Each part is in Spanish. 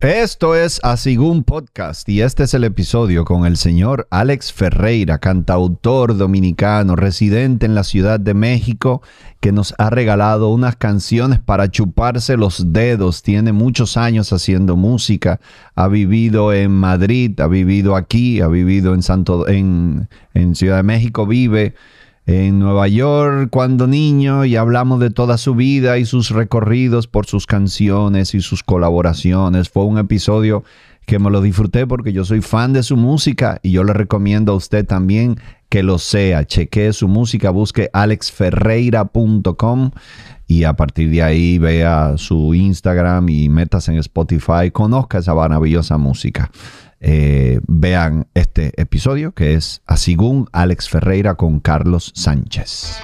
Esto es Asigún Podcast y este es el episodio con el señor Alex Ferreira, cantautor dominicano, residente en la Ciudad de México, que nos ha regalado unas canciones para chuparse los dedos. Tiene muchos años haciendo música, ha vivido en Madrid, ha vivido aquí, ha vivido en Santo en, en Ciudad de México, vive en Nueva York cuando niño y hablamos de toda su vida y sus recorridos por sus canciones y sus colaboraciones. Fue un episodio que me lo disfruté porque yo soy fan de su música y yo le recomiendo a usted también que lo sea. Chequee su música, busque alexferreira.com y a partir de ahí vea su Instagram y metas en Spotify, conozca esa maravillosa música. Eh, vean este episodio que es Asigún Alex Ferreira con Carlos Sánchez.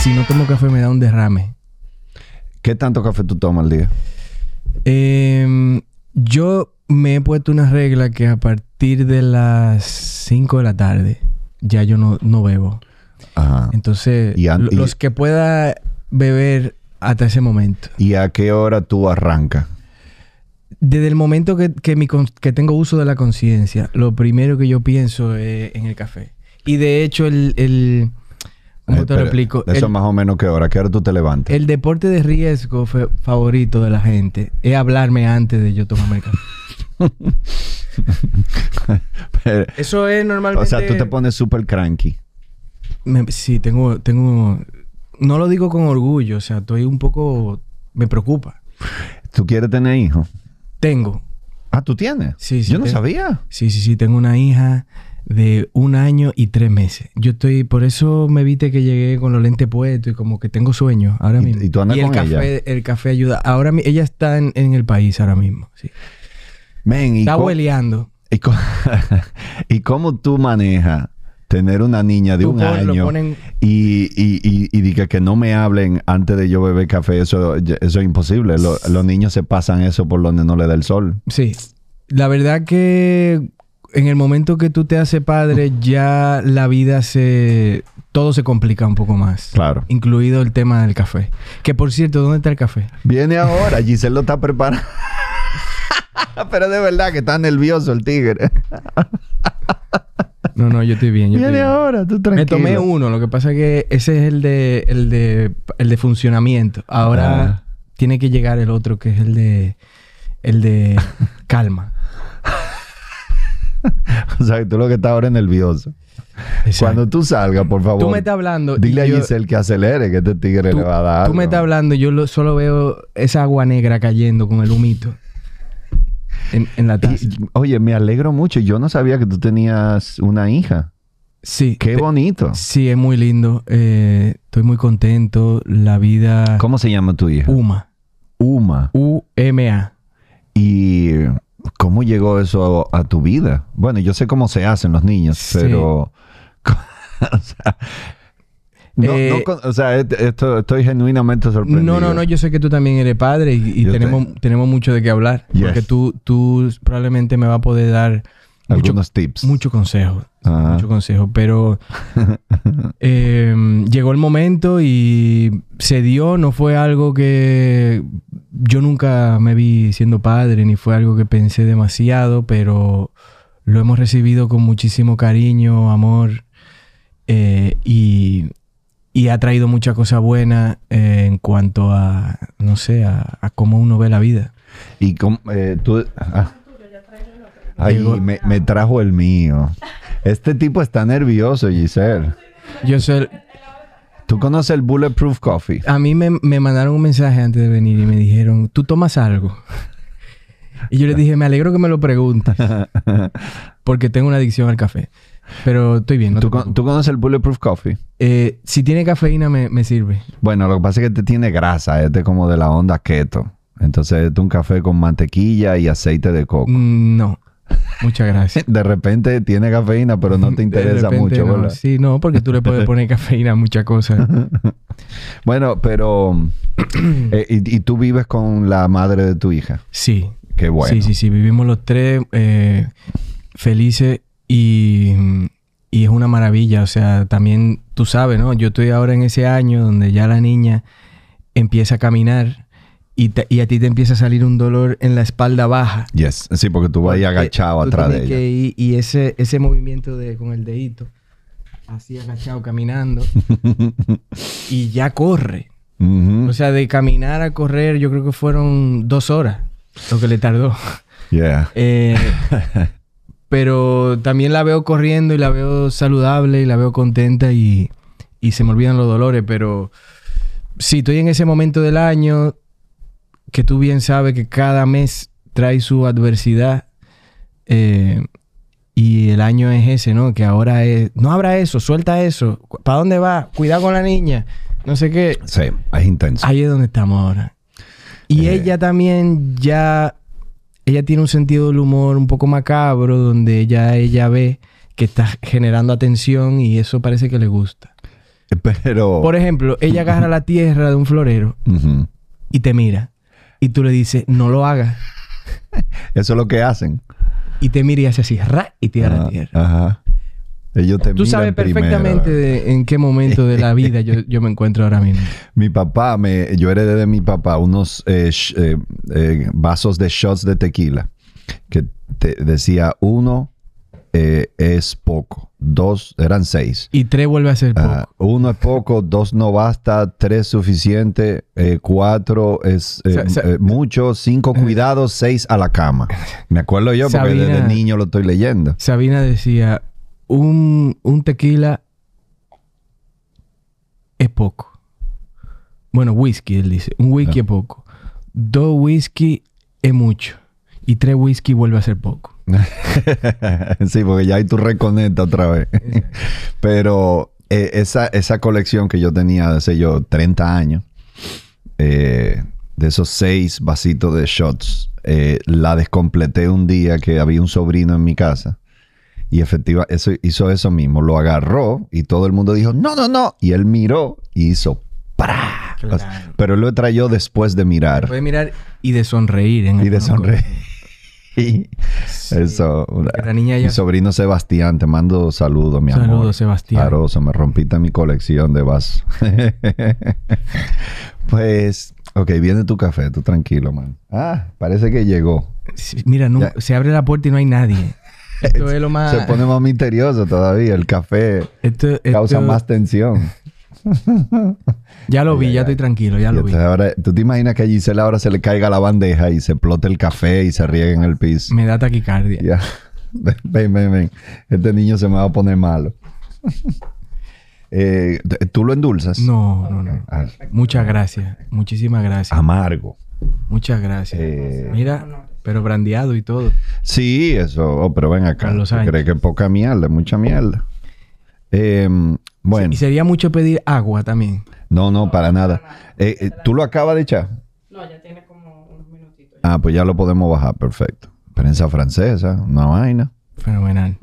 Si no tomo café me da un derrame. ¿Qué tanto café tú tomas al día? Em, yo me he puesto una regla que a partir de las 5 de la tarde ya yo no, no bebo. Ajá. Entonces, Y y- los que pueda beber hasta ese momento. ¿Y a qué hora tú arrancas? Desde el momento que, que, mi que tengo uso de la conciencia, lo primero que yo pienso es en el café. Y de hecho, el... el ¿Cómo Eh, te lo explico? Eso El- más o menos qué hora, qué hora tú te levantas. El deporte de riesgo favorito de la gente es hablarme antes de yo tomarme el café. Pero- Eso es normalmente... o sea, tú te pones súper cranky. Me- sí, tengo, tengo... No lo digo con orgullo, o sea, estoy un poco... Me preocupa. ¿Tú quieres tener hijos? Tengo. Ah, ¿tú tienes? Sí, sí, Yo no sabía. Sí, sí, sí, tengo una hija de un año y tres meses. Yo estoy... Por eso me viste que llegué con los lentes puestos y como que tengo sueño ahora ¿Y- mismo. y tú andas el con café, El café ayuda. Ahora ella está en, en el país ahora mismo. Sí. Men, ¿y Está hueleando. ¿Y, co- ¿Y cómo tú manejas tener una niña de Tú un año ponen- y, y, y, y diga que no me hablen antes de yo beber café? Eso, eso es imposible. Lo- los niños se pasan eso por donde no le da el sol. Sí. La verdad que en el momento que tú te haces padre, ya la vida se. Todo se complica un poco más. Claro. Incluido el tema del café. Que por cierto, ¿dónde está el café? Viene ahora, Giselle lo está preparando. Pero de verdad que está nervioso el tigre. No, no, yo estoy bien. Yo estoy Viene bien. ahora, tú tranquilo. Me tomé uno, lo que pasa es que ese es el de, el de, el de funcionamiento. Ahora Ah. tiene que llegar el otro que es el de, el de calma. O sea, que tú lo que estás ahora es nervioso. Exacto. Cuando tú salgas, por favor. Tú me estás hablando. Dile a yo- Giselle que acelere, que este tigre tú, le va a dar. tú me estás hablando, yo lo- solo veo esa agua negra cayendo con el humito en, en la taza. Y- oye, me alegro mucho. Yo no sabía que tú tenías una hija. Sí. Qué te- bonito. Sí, es muy lindo. Eh, estoy muy contento. La vida... ¿Cómo se llama tu hija? Uma. Uma. U-M-A. ¿Y cómo llegó eso a tu vida? Bueno, yo sé cómo se hacen los niños, Sí. pero... o sea, no- Eh, no con- o sea, esto, estoy genuinamente sorprendido. No, no, no. Yo sé que tú también eres padre y, tenemos, tenemos mucho de qué hablar. Yes. Porque tú, tú probablemente me vas a poder dar mucho, Algunos tips. mucho consejo. Ajá. Mucho consejo. Pero eh, llegó el momento y se dio. No fue algo que yo nunca me vi siendo padre, ni fue algo que pensé demasiado, pero lo hemos recibido con muchísimo cariño, amor eh, y, y ha traído muchas cosas buenas eh, en cuanto a, no sé, a, a cómo uno ve la vida. Y cómo, eh, tú... ah. Ay, me, me trajo el mío. Este tipo está nervioso, Giselle. Yo sé, ¿Tú conoces el Bulletproof Coffee? a mí me, me mandaron un mensaje antes de venir y me dijeron, ¿tú tomas algo? Y yo les dije, me alegro que me lo preguntes. Porque tengo una adicción al café. Pero estoy bien. no ¿Tú, con- preocupes. tú conoces el Bulletproof Coffee? Eh, si tiene cafeína me, me sirve. Bueno, lo que pasa es que este tiene grasa, este es como de la onda keto. Entonces, este es un café con mantequilla y aceite de coco. Mm, No. Muchas gracias. De repente tiene cafeína, pero no te interesa mucho, no. ¿verdad? Sí, no, porque tú le puedes poner cafeína a muchas cosas. Bueno, pero... eh, y, y tú vives con la madre de tu hija. Sí. Qué bueno. Sí, sí, sí. Vivimos los tres eh, felices y, y es una maravilla. O sea, también tú sabes, ¿no? Yo estoy ahora en ese año donde ya la niña empieza a caminar y, te- y a ti te empieza a salir un dolor en la espalda baja. Yes. Sí, porque tú vas ahí agachado tú atrás de ella. que ir- y ese, ese movimiento de con el dedito, así agachado caminando, y ya corre. O sea, de caminar a correr, yo creo que fueron dos horas lo que le tardó. Yeah. Eh, pero también la veo corriendo y la veo saludable y la veo contenta y, y se me olvidan los dolores. Pero sí, estoy en ese momento del año que tú bien sabes que cada mes trae su adversidad. eh, y el año es ese, ¿no? Que ahora es, no habrá eso, suelta eso. ¿Para dónde va? Cuidado con la niña. No sé qué. Sí, es intenso. Ahí es donde estamos ahora. Y Eh. ella también ya... Ella tiene un sentido del humor un poco macabro donde ya ella ve que está generando atención y eso parece que le gusta. Pero... Por ejemplo, ella agarra la tierra de un florero y te mira. Y tú le dices, no lo hagas. Eso es lo que hacen. Y te mira y hace así, ra, y tira la Ajá, tierra. Ajá. Ellos te Tú sabes primero. perfectamente de en qué momento de la vida yo, yo me encuentro ahora mismo. Mi papá, me, yo heredé de mi papá unos eh, eh, eh, vasos de shots de tequila que te decía uno eh, es poco, dos eran seis. Y tres vuelve a ser poco. Ah, uno es poco, dos no basta, tres suficiente, eh, cuatro es eh, eh, mucho, cinco cuidados, seis a la cama. Me acuerdo yo porque Sabina- desde niño lo estoy leyendo. Sabina decía, un, un tequila es poco. Bueno, whisky, él dice. Un whisky Ah. es poco. Dos whisky es mucho. Y tres whisky vuelve a ser poco. sí, porque ya ahí tú reconectas otra vez. Pero eh, esa, esa colección que yo tenía de hace yo 30 años, eh, de esos seis vasitos de shots, eh, la descompleté un día que había un sobrino en mi casa. Y efectiva, eso hizo eso mismo. Lo agarró y todo el mundo dijo, no, no, no. Y él miró y hizo. Claro. Pero él lo trayó después de mirar. Puede mirar y de sonreír. En Y de sonreír. Y Eso. La niña ya- Mi sobrino Sebastián, te mando saludos, mi amor. Saludos, Sebastián. Aroso, me rompiste mi colección de vasos. pues, ok, viene tu café, tú tranquilo, man. Ah, parece que llegó. Sí, Mira, no- se abre la puerta y no hay nadie. Esto es lo más... Se pone más misterioso todavía. El café esto- causa esto- más tensión. Ya lo vi, ya estoy tranquilo, ya lo vi. ahora, ¿Tú te imaginas que a Gisela ahora se le caiga la bandeja y se explote el café y se riegue en el piso? Me da taquicardia. Ya. Ven, ven, ven, ven. Este niño se me va a poner malo. Eh, ¿Tú lo endulzas? No, no, no. Ah, Muchas gracias. Muchísimas gracias. amargo. Muchas gracias. Eh, Mira, pero brandeado y todo. Sí, eso. oh, pero ven acá. Carlos ¿Tú Sánchez. crees que es poca mierda? Mucha mierda. Eh, bueno. Y sería mucho pedir agua también. No, no, para nada. Eh, eh, ¿Tú lo acabas de echar? No, ya tiene como unos minutitos. Ah, pues ya lo podemos bajar. Perfecto. Prensa francesa, una vaina. Fenomenal.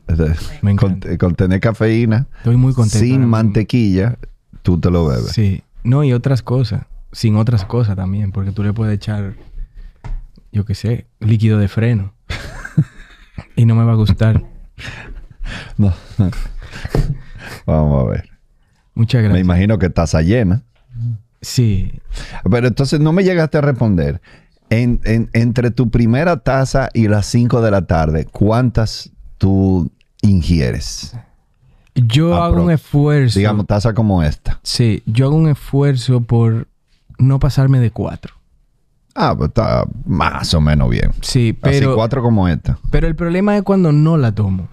Me Con, encanta. con tener cafeína, Estoy muy contento. sin mantequilla, tú te lo bebes. Sí. No, y otras cosas. Sin otras cosas también. Porque tú le puedes echar, yo qué sé, líquido de freno. y no me va a gustar. No. Vamos a ver. Muchas Me gracias. imagino que taza llena. Sí. Pero entonces no me llegaste a responder. En, en- entre tu primera taza y las 5 de la tarde, ¿cuántas tú ingieres? Yo hago un esfuerzo. Digamos, taza como esta. Sí, yo hago un esfuerzo por no pasarme de cuatro. Ah, pues está más o menos bien. Sí, Así pero, cuatro como esta. pero el problema es cuando no la tomo.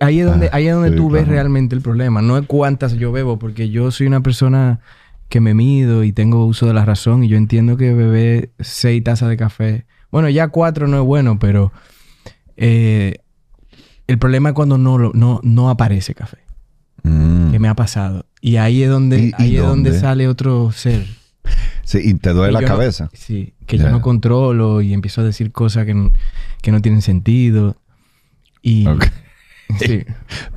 Ahí es donde, Ah, ahí es donde sí, tú ves realmente el problema. No es cuántas yo bebo, porque yo soy una persona que me mido y tengo uso de la razón y yo entiendo que beber seis tazas de café. Bueno, ya cuatro no es bueno, pero eh, el problema es cuando no, no, no aparece café, Mm. que me ha pasado. Y ahí es donde, ¿Y- y ahí es donde sale otro ser. Sí, y te duele la no- cabeza. sí, que yo no controlo y empiezo a decir cosas que no, que no tienen sentido. Y, sí.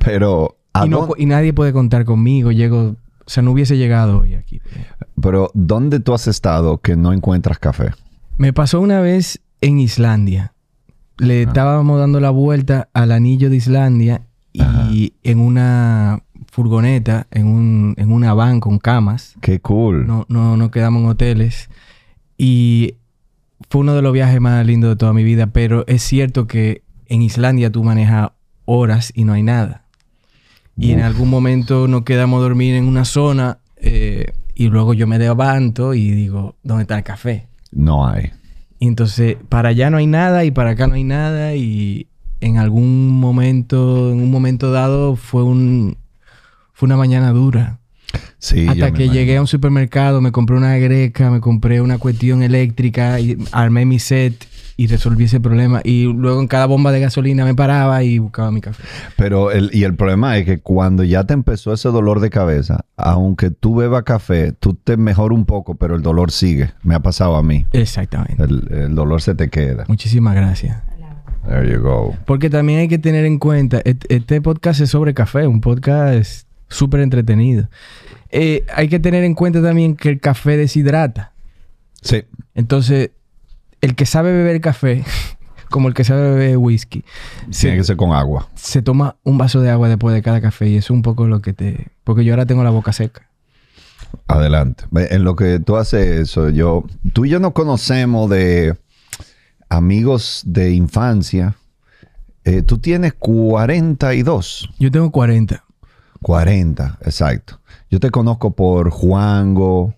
Pero, ¿a y, no nadie puede contar conmigo. Llego, o sea, no hubiese llegado hoy aquí. pero ¿dónde tú has estado que no encuentras café? Me pasó una vez en Islandia. Ah. Le estábamos dando la vuelta al anillo de Islandia y Ajá. en una furgoneta, en, un, en una van con camas. Qué cool. No, no, no quedamos en hoteles. Y fue uno de los viajes más lindos de toda mi vida. Pero es cierto que en Islandia tú manejas horas y no hay nada. Y en algún momento nos quedamos a dormir en una zona eh, y luego yo me levanto y digo, ¿dónde está el café? No hay. Y entonces para allá no hay nada y para acá no hay nada y en algún momento, en un momento dado fue un fue una mañana dura. Sí, Hasta que imagino. llegué a un supermercado, me compré una greca, me compré una cuestión eléctrica y armé mi set y resolví ese problema. Y luego en cada bomba de gasolina me paraba y buscaba mi café. Pero el, y el problema es que cuando ya te empezó ese dolor de cabeza, aunque tú bebas café, tú te mejora un poco, pero el dolor sigue. Me ha pasado a mí. Exactamente. El, el dolor se te queda. Muchísimas gracias. There you go. Porque también hay que tener en cuenta, este podcast es sobre café, un podcast súper entretenido. Eh, hay que tener en cuenta también que el café deshidrata. Sí. Entonces, el que sabe beber café, como el que sabe beber whisky, Tiene que ser con agua. se toma un vaso de agua después de cada café y eso es un poco lo que te... Porque yo ahora tengo la boca seca. Adelante. En lo que tú haces eso, yo, tú y yo nos conocemos de amigos de infancia. Eh, tú tienes 42. Yo tengo 40. 40, exacto. Yo te conozco por Juango,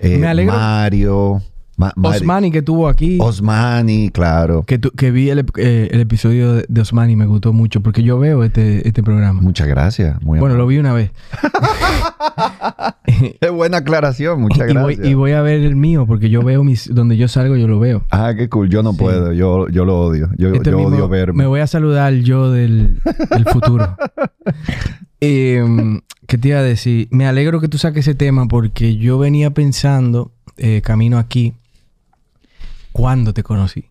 eh, Me alegro- Mario, Ma- Osmani que tuvo aquí, Osmani, claro. que, tu- que vi el, eh, el episodio de, Osmani me gustó mucho porque yo veo este, este programa. Muchas gracias. Muy Bueno, lo vi una vez. Qué buena aclaración, muchas y, voy, gracias. y voy a ver el mío porque yo veo mis... Donde yo salgo yo lo veo. Ah, qué cool. Yo no Sí. puedo. Yo, yo lo odio. Yo, Este yo odio verme. Me voy a saludar yo del, del futuro. Em, ¿Qué te iba a decir? Me alegro que tú saques ese tema porque yo venía pensando, eh, camino aquí, cuando te conocí.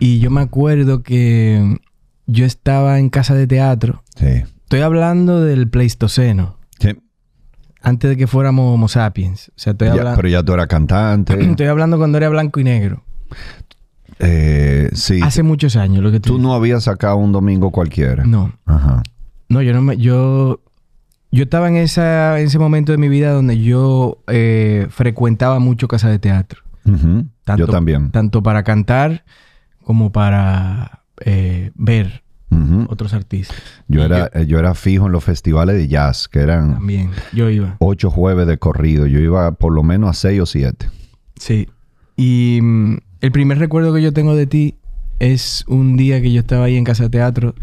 Y yo me acuerdo que yo estaba en casa de teatro. Sí. Estoy hablando del Pleistoceno, Sí. antes de que fuéramos Homo sapiens. O sea, estoy, Ya, habla- pero ya tú eras cantante. estoy hablando cuando era blanco y negro. Eh, sí. Hace muchos años, lo que tú... Tú no habías sacado un domingo cualquiera. No. Ajá. No, yo no me... Yo... Yo estaba en, esa, en ese momento de mi vida donde yo eh, frecuentaba mucho casa de teatro. Tanto, Yo también. Tanto para cantar como para eh, ver otros artistas. Yo era, eh, yo era fijo en los festivales de jazz, que eran También. Yo iba. ocho jueves de corrido. Yo iba por lo menos a seis o siete. Sí. Y mm, el primer recuerdo que yo tengo de ti es un día que yo estaba ahí en casa teatro.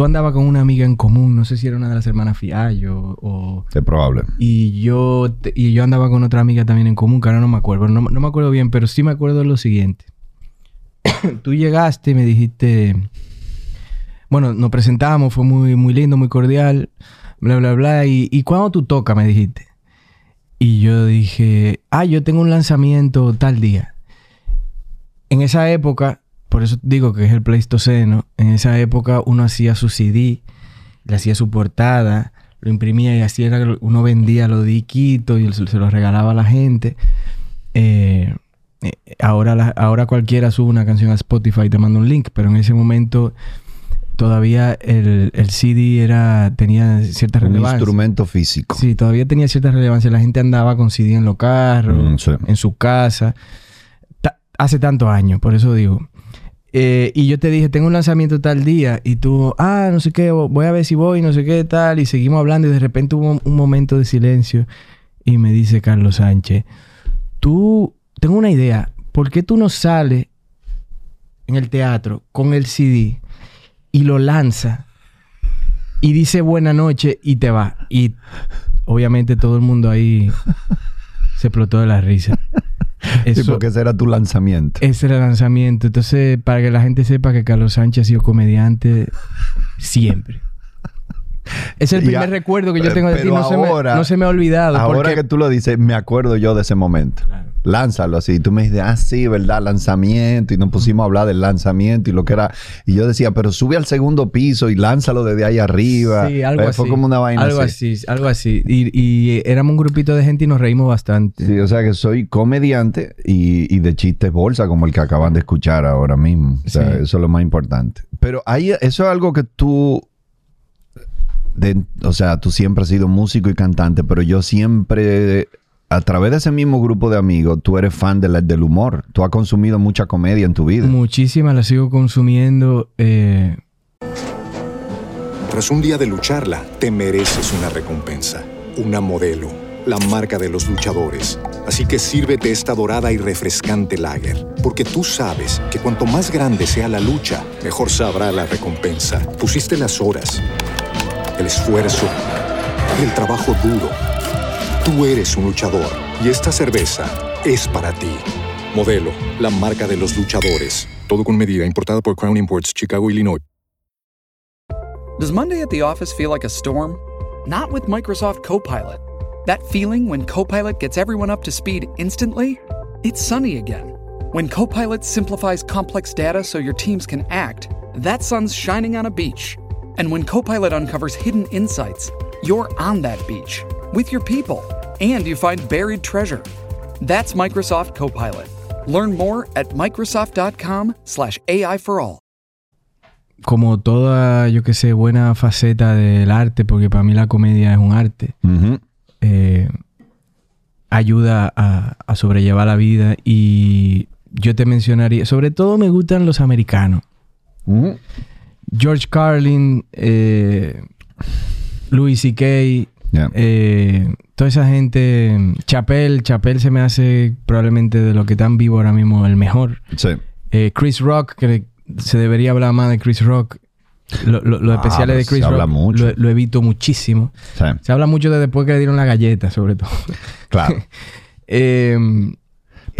Tú andabas con una amiga en común, no sé si era una de las hermanas Fiallo o... Es probable. Y yo, y yo andaba con otra amiga también en común, que ahora no me acuerdo. No, no me acuerdo bien, pero sí me acuerdo de lo siguiente. Tú llegaste y me dijiste... Bueno, nos presentamos, fue muy, muy lindo, muy cordial, bla, bla, bla. Y, y cuándo tú tocas, me dijiste. Y yo dije, ah, yo tengo un lanzamiento tal día. En esa época, por eso digo que es el Pleistoceno, en esa época uno hacía su CD, le hacía su portada, lo imprimía y así era, que uno vendía los diquitos y se, los regalaba a la gente. Eh, eh, ahora, la- ahora cualquiera sube una canción a Spotify y te manda un link, pero en ese momento todavía el, el CD era, tenía cierta Un relevancia. instrumento físico. Sí, todavía tenía cierta relevancia. La gente andaba con CD en los carros, Mm, sí. en su casa. Ta- hace tantos años, por eso digo. Eh, y yo te dije, tengo un lanzamiento tal día. Y tú, ah, no sé qué, voy a ver si voy, no sé qué, tal. Y seguimos hablando y de repente hubo un momento de silencio. Y me dice Carlos Sánchez, tú, tengo una idea. ¿Por qué tú no sales en el teatro con el CD y lo lanza y dice buena noche y te va? Y obviamente todo el mundo ahí se explotó de la risa. Sí, porque ese era tu lanzamiento. Ese era el lanzamiento. Entonces, para que la gente sepa que Carlos Sánchez ha sido comediante siempre. Es el primer recuerdo que yo tengo de ti. No, se me, no, se me, ha olvidado. Ahora que tú lo dices, me acuerdo yo de ese momento. Lánzalo así. Y tú me dices, ah, sí, ¿verdad? Lanzamiento. Y nos pusimos a hablar del lanzamiento y lo que era. Y yo decía, pero sube al segundo piso y lánzalo desde ahí arriba. Sí, algo Pero así. Fue como una vaina algo así. Algo así. Y, y, éramos un grupito de gente y nos reímos bastante. Sí, o sea que soy comediante y, y de chistes bolsa, como el que acaban de escuchar ahora mismo. O sea, sí. eso es lo más importante. Pero ahí, eso es algo que tú de, o sea, tú siempre has sido músico y cantante, pero yo siempre, a través de ese mismo grupo de amigos, tú eres fan de la, del humor. Tú has consumido mucha comedia en tu vida. Muchísima, la sigo consumiendo. Eh... Tras un día de lucharla, te mereces una recompensa, una modelo, la marca de los luchadores. Así que sírvete esta dorada y refrescante lager, porque tú sabes que cuanto más grande sea la lucha, mejor sabrá la recompensa. Pusiste las horas el esfuerzo, el trabajo duro. Tú eres un luchador y esta cerveza es para ti. Modelo, la marca de los luchadores. Todo con medida, importada por Crown Imports, Chicago, Illinois. Does Monday at the office feel like a storm? Not with Microsoft Copilot. That feeling when Copilot gets everyone up to speed instantly? It's sunny again. When Copilot simplifies complex data so your teams can act, that sun's shining on a beach. And when Copilot uncovers hidden insights, you're on that beach with your people and you find buried treasure. That's Microsoft Copilot. Learn more at Microsoft.com/slash AI for all. Como toda, yo que sé, buena faceta del arte, porque para mí la comedia es un arte, uh -huh. eh, ayuda a, a sobrellevar la vida y yo te mencionaría, sobre todo me gustan los americanos. Uh -huh. George Carlin, eh, Louis C.K., yeah. eh, toda esa gente, Chappelle, Chappelle se me hace probablemente de lo que están vivo ahora mismo el mejor. Sí. Eh, Chris Rock, que se debería hablar más de Chris Rock. Lo, lo, los ah, especiales de Chris se Rock habla mucho. Lo, lo, evito muchísimo. Sí. Se habla mucho de después que le dieron la galleta, sobre todo. Claro. eh,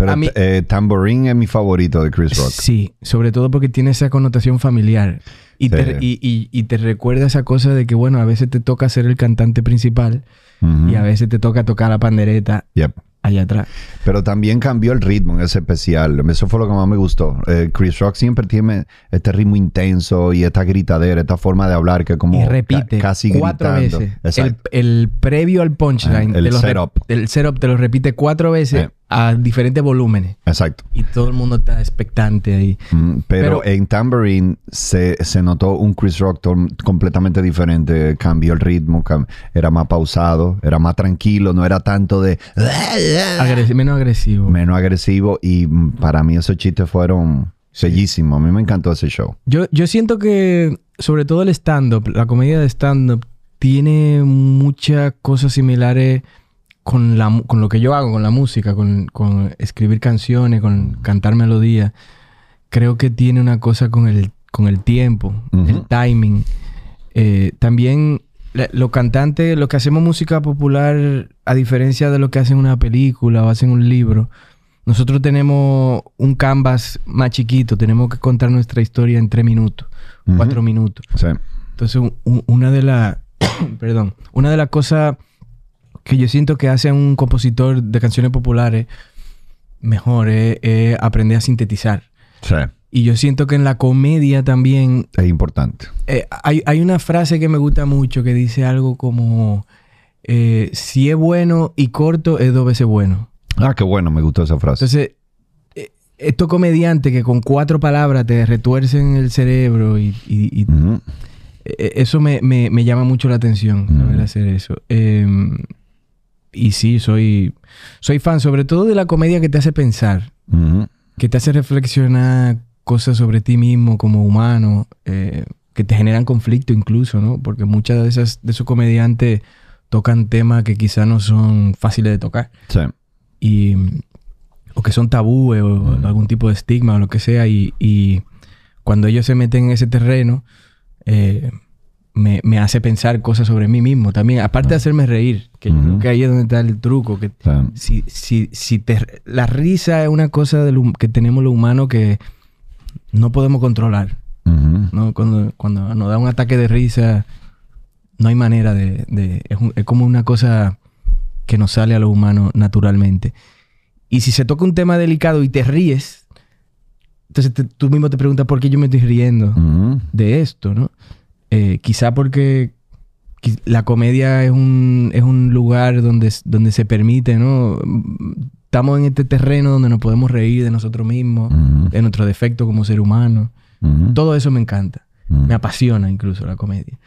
Pero mí, eh, Tambourine es mi favorito de Chris Rock. Sí, sobre todo porque tiene esa connotación familiar. Y, Sí. te, y, y- y te recuerda esa cosa de que, bueno, a veces te toca ser el cantante principal Ujú. y a veces te toca tocar la pandereta Yep. allá atrás. Pero también cambió el ritmo en ese especial. Eso fue lo que más me gustó. Eh, Chris Rock siempre tiene este ritmo intenso y esta gritadera, esta forma de hablar que como y repite ca- casi cuatro gritando. veces. El, previo al punchline, Ah, el setup. el setup te lo repite cuatro veces Eh. A diferentes volúmenes. Exacto. Y todo el mundo está expectante ahí. Mm, pero, Pero- en Tambourine se, se notó un Chris Rock completamente diferente. Cambió el ritmo, cam- era más pausado, era más tranquilo, no era tanto de Agresi- menos agresivo. menos agresivo. Y para mí esos chistes fueron bellísimos. A mí me encantó ese show. Yo, yo siento que, sobre todo el stand-up, la comedia de stand-up, tiene muchas cosas similares con, la, con lo que yo hago, con la música, con, con escribir canciones, con cantar melodías. Creo que tiene una cosa con el, con el tiempo, el timing. Eh, también los cantantes, los que hacemos música popular, a diferencia de lo que hacen una película o hacen un libro, nosotros tenemos un canvas más chiquito, tenemos que contar nuestra historia en tres minutos, cuatro minutos. Sí. Entonces, un- un- una de las, perdón, una de las cosas que yo siento que hace un compositor de canciones populares mejor es, es aprender a sintetizar. Sí. Y yo siento que en la comedia también Es importante. eh, hay, hay una frase que me gusta mucho que dice algo como eh, si es bueno y corto es dos veces bueno. Ah, qué bueno, me gustó esa frase. Entonces, eh, estos comediantes que con cuatro palabras te retuercen el cerebro y, y- y Ujú. Eh, Eso me, me- me llama mucho la atención, saber hacer eso. Y sí, soy, soy fan sobre todo de la comedia que te hace pensar, que te hace reflexionar cosas sobre ti mismo como humano eh, que te generan conflicto incluso, ¿no? Porque muchas de esas de esos comediantes tocan temas que quizás no son fáciles de tocar Sí. y o que son tabúes o algún tipo de estigma o lo que sea y, y cuando ellos se meten en ese terreno eh, me, me hace pensar cosas sobre mí mismo también aparte de hacerme reír que yo Ujú. creo que ahí es donde está el truco que Sí. si, si, si te, la risa es una cosa del que tenemos los humanos que no podemos controlar. ¿no? Cuando, cuando nos da un ataque de risa, no hay manera de... de- es, un- es como una cosa que nos sale a los humanos naturalmente. Y si se toca un tema delicado y te ríes, entonces te- tú mismo te preguntas por qué yo me estoy riendo de esto, ¿no? Eh, quizá porque la comedia es un, es un lugar donde, donde se permite, ¿no? Estamos en este terreno donde nos podemos reír de nosotros mismos, de nuestros defectos como ser humano. Todo eso me encanta. Me apasiona incluso la comedia.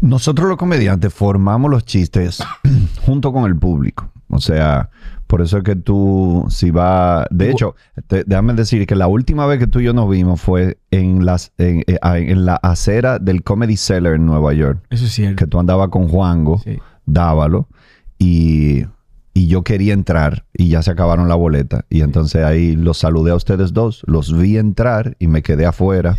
Nosotros los comediantes formamos los chistes junto con el público. O sea, por eso es que tú, si va... De hecho, te- déjame decir que la última vez que tú y yo nos vimos fue en, las, en, eh, en la acera del Comedy Cellar en Nueva York. Eso es cierto. Que tú andabas con Juango, Sí. Dávalo, y, y yo quería entrar y ya se acabaron la boleta. Y entonces ahí los saludé a ustedes dos, los vi entrar y me quedé afuera,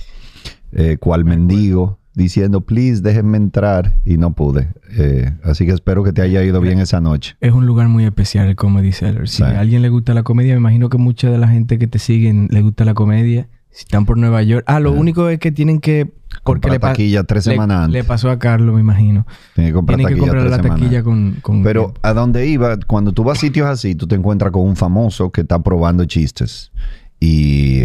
eh, cual mendigo, diciendo, please, déjenme entrar. Y no pude. Eh, así que espero que te haya ido bien esa noche. Es un lugar muy especial el Comedy Cellar. Si Sí. a alguien le gusta la comedia, me imagino que mucha de la gente que te siguen le gusta la comedia. Si están por Nueva York. Ah, lo único es que tienen que... Porque Comprar le, taquilla tres le- semanas antes. le pasó a Carlos, me imagino. Tiene que comprar Tienen que comprar tres la semanas taquilla con... con Pero a donde iba, cuando tú vas a sitios así, tú te encuentras con un famoso que está probando chistes. Y,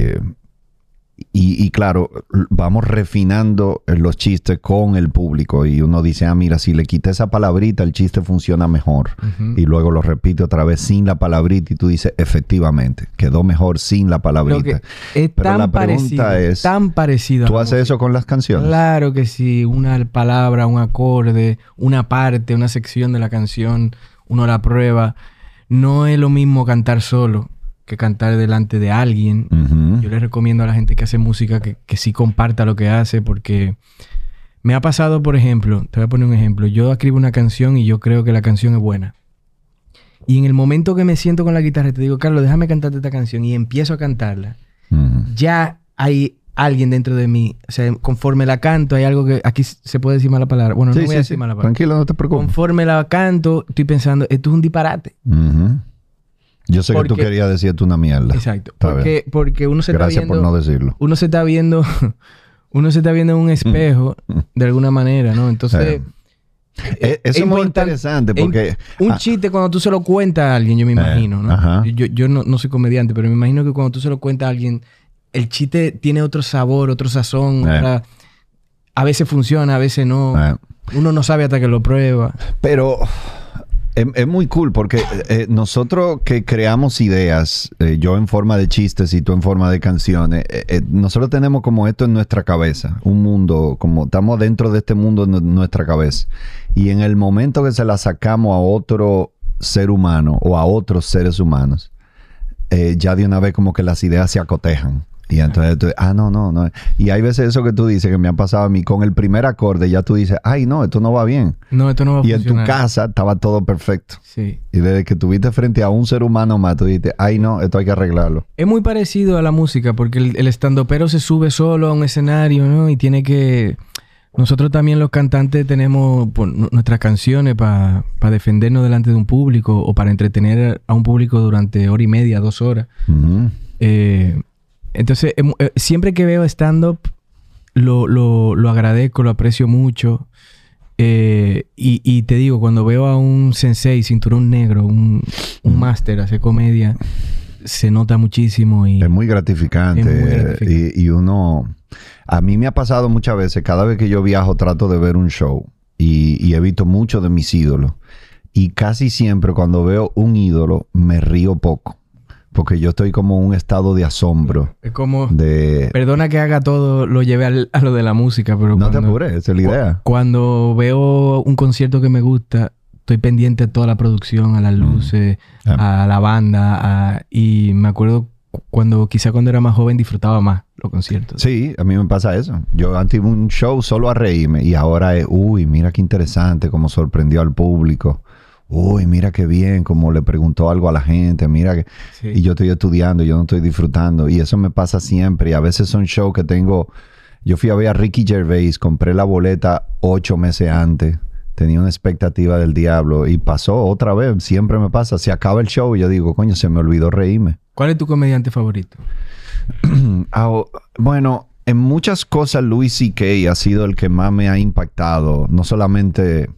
y, y claro, vamos refinando los chistes con el público. Y uno dice, ah, mira, si le quité esa palabrita, el chiste funciona mejor. Y luego lo repite otra vez sin la palabrita y tú dices, efectivamente, quedó mejor sin la palabrita. es Pero tan la pregunta parecido, es, tan parecido. ¿Tú haces eso con las canciones? Claro que sí, una palabra, un acorde, una parte, una sección de la canción, uno la prueba. No es lo mismo cantar solo que cantar delante de alguien. Yo le recomiendo a la gente que hace música que, que sí comparta lo que hace porque me ha pasado, por ejemplo, te voy a poner un ejemplo. Yo escribo una canción y yo creo que la canción es buena. Y en el momento que me siento con la guitarra y te digo, Carlos, déjame cantarte esta canción y empiezo a cantarla, ya hay alguien dentro de mí. O sea, conforme la canto, hay algo que. Aquí se puede decir mala palabra. Bueno, Sí, no voy sí, a decir sí. mala palabra. Tranquilo, no te preocupes. Conforme la canto, estoy pensando, esto es un disparate. Yo sé que tú Porque- querías decirte una mierda. Exacto. Porque, porque uno se Gracias está por viendo. no decirlo. Uno se está viendo. uno se está viendo en un espejo de alguna manera, ¿no? Entonces. Eh, eso es muy interesante es- porque... Un ah, chiste cuando tú se lo cuentas a alguien, yo me imagino, ¿no? ajá. Yo, yo no, no soy comediante, pero me imagino que cuando tú se lo cuentas a alguien, el chiste tiene otro sabor, otro sazón. Eh. otra- A veces funciona, a veces no. eh, Uno no sabe hasta que lo prueba. Pero es, muy cool porque eh, nosotros que creamos ideas, eh, yo en forma de chistes y tú en forma de canciones, eh, eh, nosotros tenemos como esto en nuestra cabeza, un mundo, como estamos dentro de este mundo en nu- nuestra cabeza. Y en el momento que se la sacamos a otro ser humano o a otros seres humanos, eh, ya de una vez como que las ideas se acotejan. Y entonces tú, ah, no, no, no. Y hay veces eso que tú dices que me ha pasado a mí, con el primer acorde ya tú dices, ay, no, esto no va bien. No, esto no va a Y en tu casa estaba todo perfecto. Sí. Y desde que tuviste frente a un ser humano más, tú dijiste, ay, no, esto hay que arreglarlo. Es muy parecido a la música porque el, el estandopero se sube solo a un escenario, ¿no? Y tiene que... Nosotros también los cantantes tenemos pues, nu- nuestras canciones para defendernos delante de un público o para entretener a un público durante hora y media, dos horas. Eh, entonces, em- eh, siempre que veo stand-up, lo, lo- lo agradezco, lo aprecio mucho. Eh, y, y te digo, cuando veo a un sensei, cinturón negro, un, un máster hacer comedia, se nota muchísimo y Es muy gratificante. Es muy gratificante. Y, y uno, a mí me ha pasado muchas veces, cada vez que yo viajo trato de ver un show y, y he visto muchos de mis ídolos. Y casi siempre cuando veo un ídolo me río poco. Porque yo estoy como en un estado de asombro. es como... De... Perdona que haga todo, lo lleve al- a lo de la música, pero No te cuando, apures, esa es la idea. cuando veo un concierto que me gusta, estoy pendiente a toda la producción, a las luces, Ah. a la banda. a- y me acuerdo cuando quizá cuando era más joven disfrutaba más los conciertos. Sí, a mí me pasa eso. Yo antes iba un show solo a reírme y ahora es, uy, mira qué interesante, cómo sorprendió al público. Uy, mira qué bien, como le preguntó algo a la gente, mira que... Sí. Y yo estoy estudiando, yo no estoy disfrutando. Y eso me pasa siempre. Y a veces son shows que tengo... Yo fui a ver a Ricky Gervais, compré la boleta ocho meses antes. Tenía una expectativa del diablo y pasó otra vez. Siempre me pasa. Se acaba el show y yo digo, coño, se me olvidó reírme. ¿Cuál es tu comediante favorito? Ah, bueno, en muchas cosas Louis C.K. ha sido el que más me ha impactado, no solamente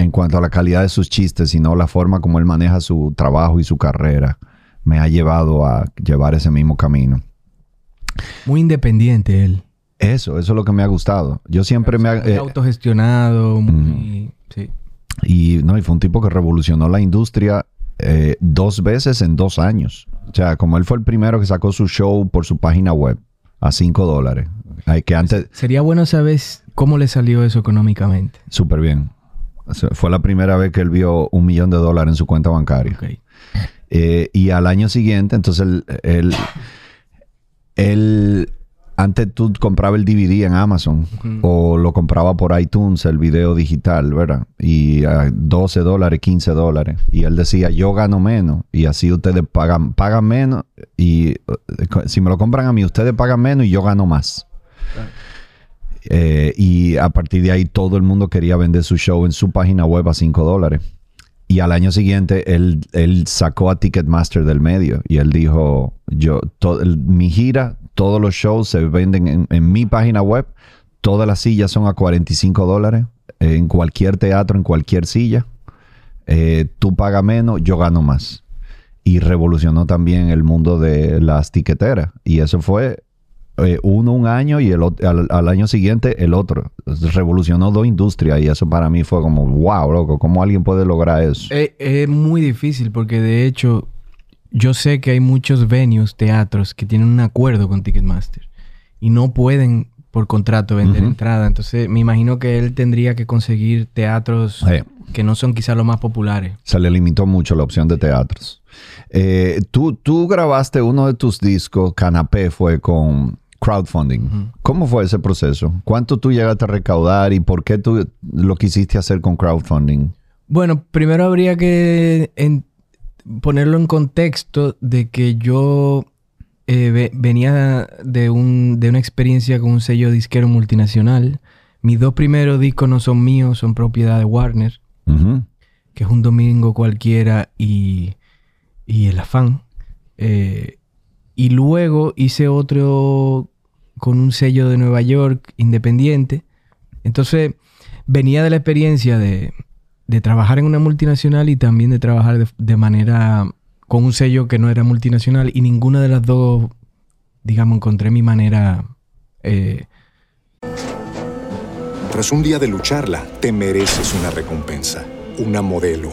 en cuanto a la calidad de sus chistes, sino la forma como él maneja su trabajo y su carrera. Me ha llevado a llevar ese mismo camino. Muy independiente él. Eso, eso es lo que me ha gustado. Yo siempre me ha... Muy eh, autogestionado, muy... Sí. y, no, y fue un tipo que revolucionó la industria eh, dos veces en dos años. O sea, como él fue el primero que sacó su show por su página web a cinco dólares. Que antes... Sería bueno saber cómo le salió eso económicamente. Súper bien. Fue la primera vez que él vio un millón de dólares en su cuenta bancaria. Eh, y al año siguiente, entonces él, él, él- antes tú comprabas el DVD en Amazon o lo compraba por iTunes, el video digital, ¿verdad? Y a 12 dólares, 15 dólares. Y él decía, yo gano menos. Y así ustedes pagan, pagan menos. Y eh, si me lo compran a mí, ustedes pagan menos y yo gano más. Eh, y a partir de ahí todo el mundo quería vender su show en su página web a 5 dólares. Y al año siguiente él, él sacó a Ticketmaster del medio y él dijo, yo, mi gira, todos los shows se venden en, mi página web, todas las sillas son a 45 dólares, en cualquier teatro, en cualquier silla. Eh, tú pagas menos, yo gano más. Y revolucionó también el mundo de las tiqueteras. Y eso fue eh, uno un año y el, al, al año siguiente el otro. Revolucionó dos industrias y eso para mí fue como, wow, loco, ¿cómo alguien puede lograr eso? Es, es muy difícil porque de hecho yo sé que hay muchos venues, teatros que tienen un acuerdo con Ticketmaster y no pueden por contrato vender Ujú. entrada. Entonces me imagino que él tendría que conseguir teatros Eh, que no son quizás los más populares. se le limitó mucho la opción de teatros. Eh, tú, tú grabaste uno de tus discos, Canapé, fue con crowdfunding. ¿Cómo fue ese proceso? ¿Cuánto tú llegaste a recaudar y por qué tú lo quisiste hacer con crowdfunding? Bueno, primero habría que en- ponerlo en contexto de que yo eh, ve- venía de, un, de una experiencia con un sello disquero multinacional. Mis dos primeros discos no son míos, son propiedad de Warner, que es un domingo cualquiera y, y el afán. Eh, y luego hice otro con un sello de Nueva York independiente. Entonces venía de la experiencia de, de trabajar en una multinacional y también de trabajar de, de manera con un sello que no era multinacional y ninguna de las dos, digamos, encontré mi manera. eh, Tras un día de lucharla, te mereces una recompensa, una modelo,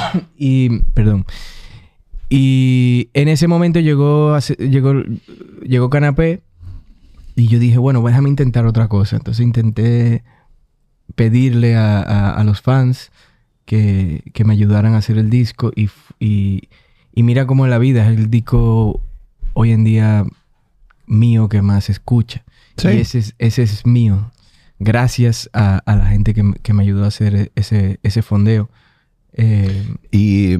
y, perdón. Y en ese momento llegó, llegó, llegó Canapé y yo dije, bueno, déjame intentar otra cosa. Entonces intenté pedirle a, a- a los fans que, que me ayudaran a hacer el disco y, y, y mira cómo la vida es el disco hoy en día mío que más se escucha. Sí. Y ese es, ese es mío. Gracias a, a la gente que, me- que me ayudó a hacer ese, ese fondeo. Eh, Y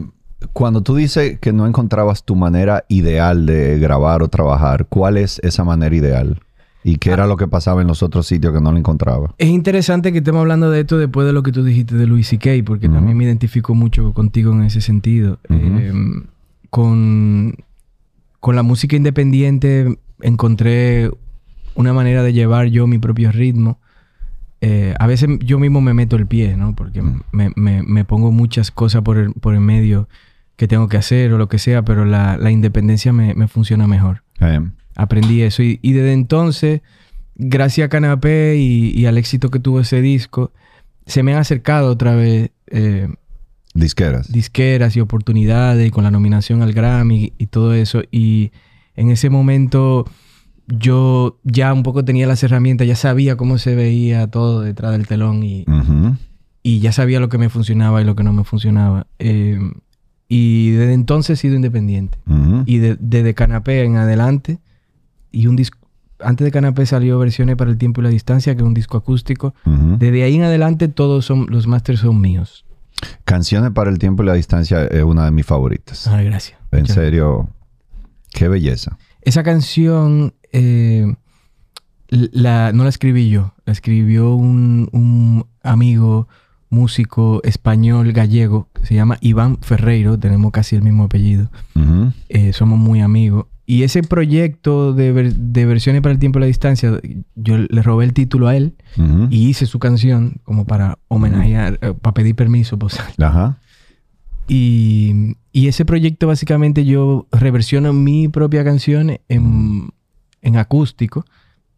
cuando tú dices que no encontrabas tu manera ideal de grabar o trabajar, ¿cuál es esa manera ideal? y qué era lo que pasaba en los otros sitios que no lo encontraba. Es interesante que estemos hablando de esto después de lo que tú dijiste de Louis C.K., porque también me identifico mucho contigo en ese sentido. Eh, con, con la música independiente encontré una manera de llevar yo mi propio ritmo. Eh, a veces yo mismo me meto el pie, ¿no? Porque Mm. me, me- me pongo muchas cosas por el, por el medio que tengo que hacer o lo que sea, pero la, la independencia me, me funciona mejor aprendí eso. Y, y desde entonces, gracias a Canapé y, y al éxito que tuvo ese disco, se me han acercado otra vez eh, disqueras. disqueras y oportunidades y con la nominación al Grammy y todo eso. Y en ese momento yo ya un poco tenía las herramientas, ya sabía cómo se veía todo detrás del telón y, y ya sabía lo que me funcionaba y lo que no me funcionaba. Eh, y desde entonces he sido independiente. Y de- desde Canapé en adelante, y un disco, antes de Canapé salió Versiones para el Tiempo y la Distancia, que es un disco acústico. Desde ahí en adelante todos son, los masters son míos. Canciones para el tiempo y la distancia es una de mis favoritas. Ay, gracias. en Muchas serio, qué belleza. Esa canción eh, la, no la escribí yo, la escribió un, un amigo músico español gallego que se llama Iván Ferreiro, tenemos casi el mismo apellido, eh, somos muy amigos. Y ese proyecto de, ver- de versiones para el tiempo y la distancia, yo le robé el título a él y hice su canción como para homenajear, eh, para pedir permiso. Pues. Ajá. Y, y ese proyecto básicamente yo reversiono mi propia canción en, en acústico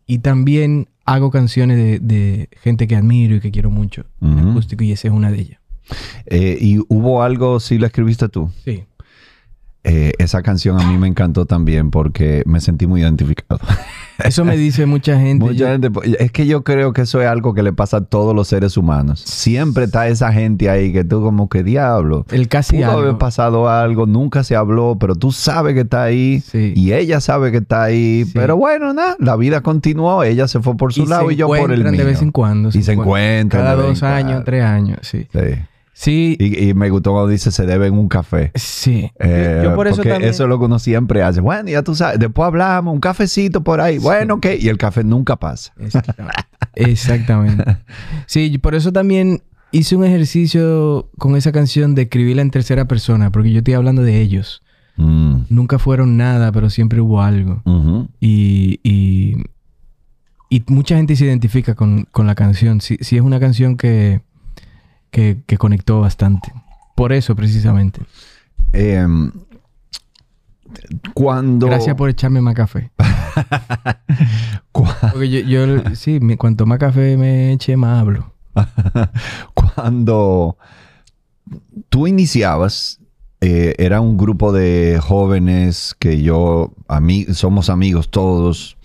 y también hago canciones de, de gente que admiro y que quiero mucho en acústico y esa es una de ellas. Eh, ¿Y hubo algo, si la escribiste tú? Sí. Eh, esa canción a mí me encantó también porque me sentí muy identificado. Eso me dice mucha gente. Mucha gente, es que yo creo que eso es algo que le pasa a todos los seres humanos. Siempre está esa gente ahí que tú como que diablo. el casi Pudo algo. haber pasado algo, nunca se habló, pero tú sabes que está ahí Sí. y ella sabe que está ahí. Sí. Pero bueno, nada, la vida continuó, ella se fue por su Y lado se y yo por el encuentran mío. de vez en cuando. Y se encuentran Cada dos años, tres años, sí. Sí. Sí, Y, y me gustó cuando dice se debe en un café. sí. Eh, yo por eso porque también... eso es lo que uno siempre hace. Bueno, ya tú sabes, después hablamos, un cafecito por ahí. Bueno, ok. Y el café nunca pasa. Exactamente. Exactamente. Sí, por eso también hice un ejercicio con esa canción de escribirla en tercera persona, porque yo estoy hablando de ellos. Mm. Nunca fueron nada, pero siempre hubo algo. Y, y, y mucha gente se identifica con, con la canción. Sí, sí es una canción que, que, que conectó bastante. Por eso, precisamente. Em, cuando. Gracias por echarme más café. Porque yo, yo sí, cuanto más café me eche, más hablo. Cuando tú iniciabas, eh, era un grupo de jóvenes que yo, ami- somos amigos todos.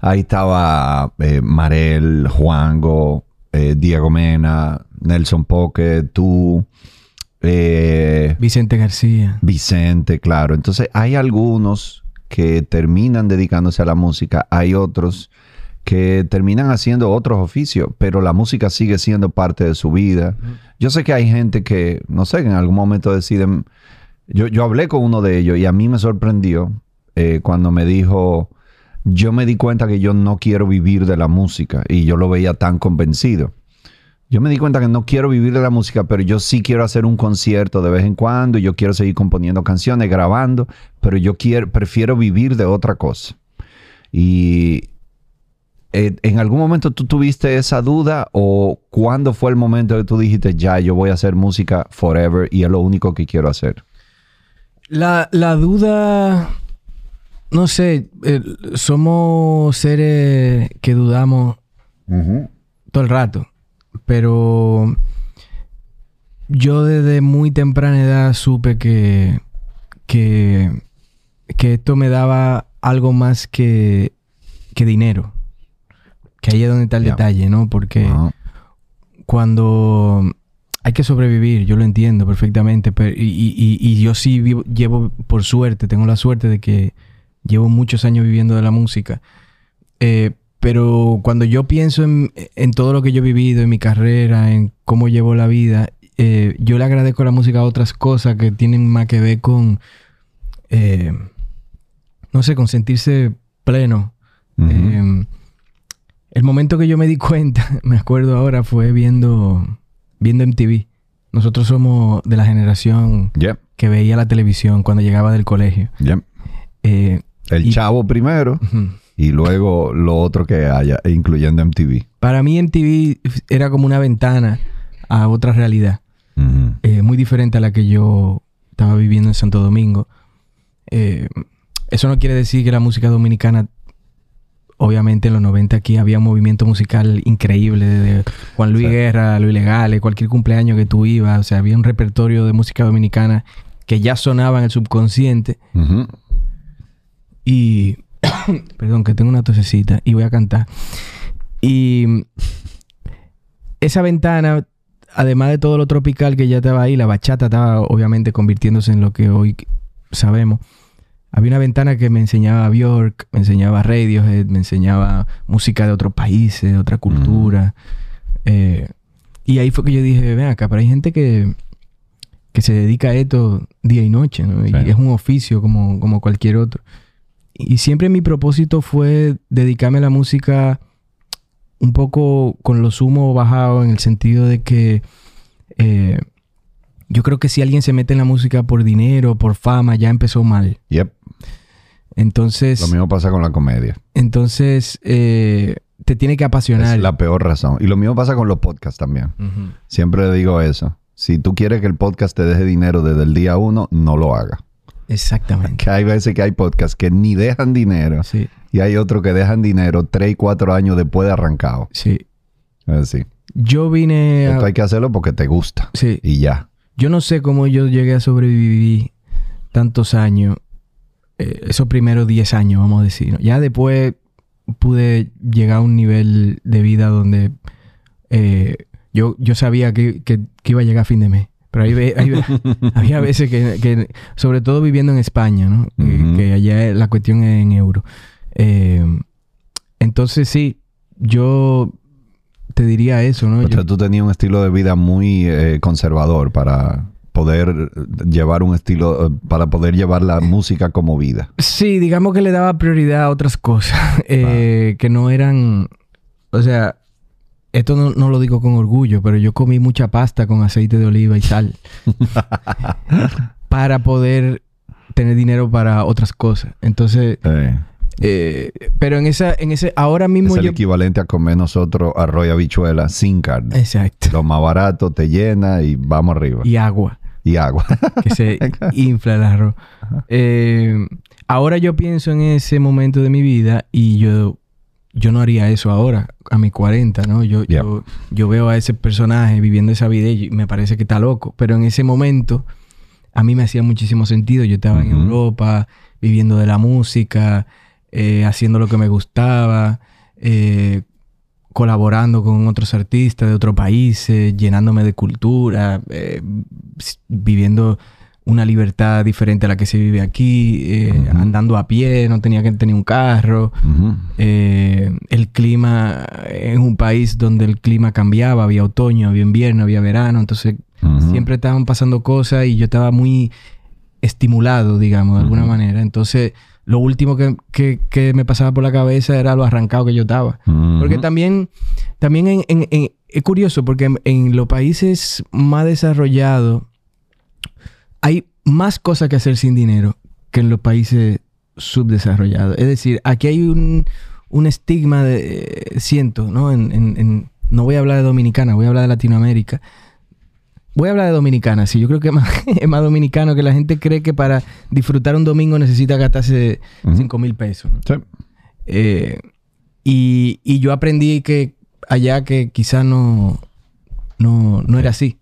Ahí estaba eh, Marel, Juango, eh, Diego Mena, Nelson Poque, tú, eh, Vicente García. Vicente, claro. Entonces hay algunos que terminan dedicándose a la música, hay otros que terminan haciendo otros oficios, pero la música sigue siendo parte de su vida. Yo sé que hay gente que, no sé, que en algún momento deciden... Yo, yo hablé con uno de ellos y a mí me sorprendió eh, cuando me dijo, yo me di cuenta que yo no quiero vivir de la música y yo lo veía tan convencido. Yo me di cuenta que no quiero vivir de la música, pero yo sí quiero hacer un concierto de vez en cuando, y yo quiero seguir componiendo canciones, grabando, pero yo quiero, prefiero vivir de otra cosa. Y eh, ¿en algún momento tú tuviste esa duda o cuándo fue el momento que tú dijiste, ya, yo voy a hacer música forever y es lo único que quiero hacer? La, la duda, no sé, eh, somos seres que dudamos todo el rato, pero yo desde muy temprana edad supe que, que, que esto me daba algo más que, que dinero. Que ahí es donde está el detalle, ¿no? Porque cuando hay que sobrevivir, yo lo entiendo perfectamente, pero, y, y- y- y yo sí vivo- llevo, por suerte, tengo la suerte de que llevo muchos años viviendo de la música. Eh, pero cuando yo pienso en, en todo lo que yo he vivido, en mi carrera, en cómo llevo la vida, eh, yo le agradezco la música a otras cosas que tienen más que ver con, eh, no sé, con sentirse pleno. Eh, el momento que yo me di cuenta, me acuerdo ahora, fue viendo, viendo MTV. Nosotros somos de la generación que veía la televisión cuando llegaba del colegio. Eh, El Y- chavo primero y luego lo otro que haya, incluyendo MTV. Para mí MTV era como una ventana a otra realidad, eh, muy diferente a la que yo estaba viviendo en Santo Domingo. Eh, eso no quiere decir que la música dominicana, obviamente en los 90 aquí había un movimiento musical increíble, de Juan Luis. Guerra, Luis Legales, cualquier cumpleaños que tú ibas, o sea, había un repertorio de música dominicana que ya sonaba en el subconsciente. Y... Perdón, que tengo una tosecita y voy a cantar. Y esa ventana, además de todo lo tropical que ya estaba ahí, la bachata estaba obviamente convirtiéndose en lo que hoy sabemos. Había una ventana que me enseñaba Bjork, me enseñaba Radiohead, me enseñaba música de otros países, de otra cultura. Eh, y ahí fue que yo dije, ven acá, pero hay gente que, que se dedica a esto día y noche, ¿no? Y es un oficio como, como cualquier otro. Y siempre mi propósito fue dedicarme a la música un poco con los humos bajados en el sentido de que eh, yo creo que si alguien se mete en la música por dinero, por fama, ya empezó mal. Yep. Entonces, Lo mismo pasa con la comedia. entonces eh, te tiene que apasionar. Es la peor razón. Y lo mismo pasa con los podcasts también. Siempre le digo eso. Si tú quieres que el podcast te deje dinero desde el día uno, no lo haga. Exactamente. Que hay veces que hay podcasts que ni dejan dinero Sí, y hay otros que dejan dinero 3 y 4 años después de arrancado. sí. Decir, Yo vine a... esto hay que hacerlo porque te gusta. Sí. Y ya. Yo no sé cómo yo llegué a sobrevivir tantos años, eh, esos primeros 10 años, vamos a decir. Ya después pude llegar a un nivel de vida donde eh, yo, yo sabía que, que- que iba a llegar a fin de mes. Pero hay había veces que, que- sobre todo viviendo en España, ¿no? Que- allá la cuestión es en euro. Eh, entonces sí, yo te diría eso, ¿no? O sea, Yo- tú tenías un estilo de vida muy eh, conservador para poder llevar un estilo, eh, para poder llevar la música como vida. Sí, digamos que le daba prioridad a otras cosas eh, que no eran, o sea, esto no, no lo digo con orgullo, pero yo comí mucha pasta con aceite de oliva y sal para poder tener dinero para otras cosas. Entonces, Eh, eh, pero en esa, en ese, ahora es mismo el yo, equivalente a comer nosotros arroz y habichuela sin carne. exacto, Lo más barato te llena y vamos arriba. Y, y agua. agua. que se infla el arroz. Eh, ahora yo pienso en ese momento de mi vida y yo, yo no haría eso ahora, a mis 40, ¿no? Yo, Yeah. yo, yo veo a ese personaje viviendo esa vida y me parece que está loco, pero en ese momento a mí me hacía muchísimo sentido. Yo estaba en. Europa, viviendo de la música, eh, haciendo lo que me gustaba, eh, colaborando con otros artistas de otros países, llenándome de cultura, eh, viviendo una libertad diferente a la que se vive aquí, eh, andando a pie, no tenía que tener un carro. Eh, el clima en un país donde el clima cambiaba, había otoño, había invierno, había verano, entonces siempre estaban pasando cosas y yo estaba muy estimulado, digamos, de alguna manera. Entonces, lo último que, que- que me pasaba por la cabeza era lo arrancado que yo estaba. Porque también, también en- en- en- es curioso, porque en los países más desarrollados hay más cosas que hacer sin dinero que en los países subdesarrollados. Es decir, aquí hay un, un estigma de, eh, siento, ¿no? En, en- en- no voy a hablar de Dominicana, voy a hablar de Latinoamérica. Voy a hablar de Dominicana, sí. Yo creo que es más, es más dominicano que la gente cree que para disfrutar un domingo necesita gastarse Ujú. 5 mil pesos. ¿no? Sí. Eh, y, y yo aprendí que allá que quizá no, no, no era así.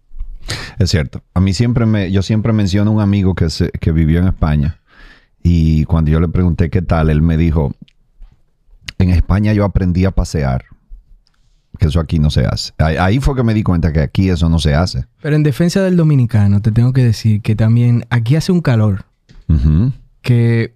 Es cierto. A mí siempre me, yo siempre menciono a un amigo que, se- que vivió en España y cuando yo le pregunté qué tal, él me dijo, en España yo aprendí a pasear, que eso aquí no se hace. Ahí, fue que me di cuenta que aquí eso no se hace. Pero en defensa del dominicano, te tengo que decir que también aquí hace un calor que...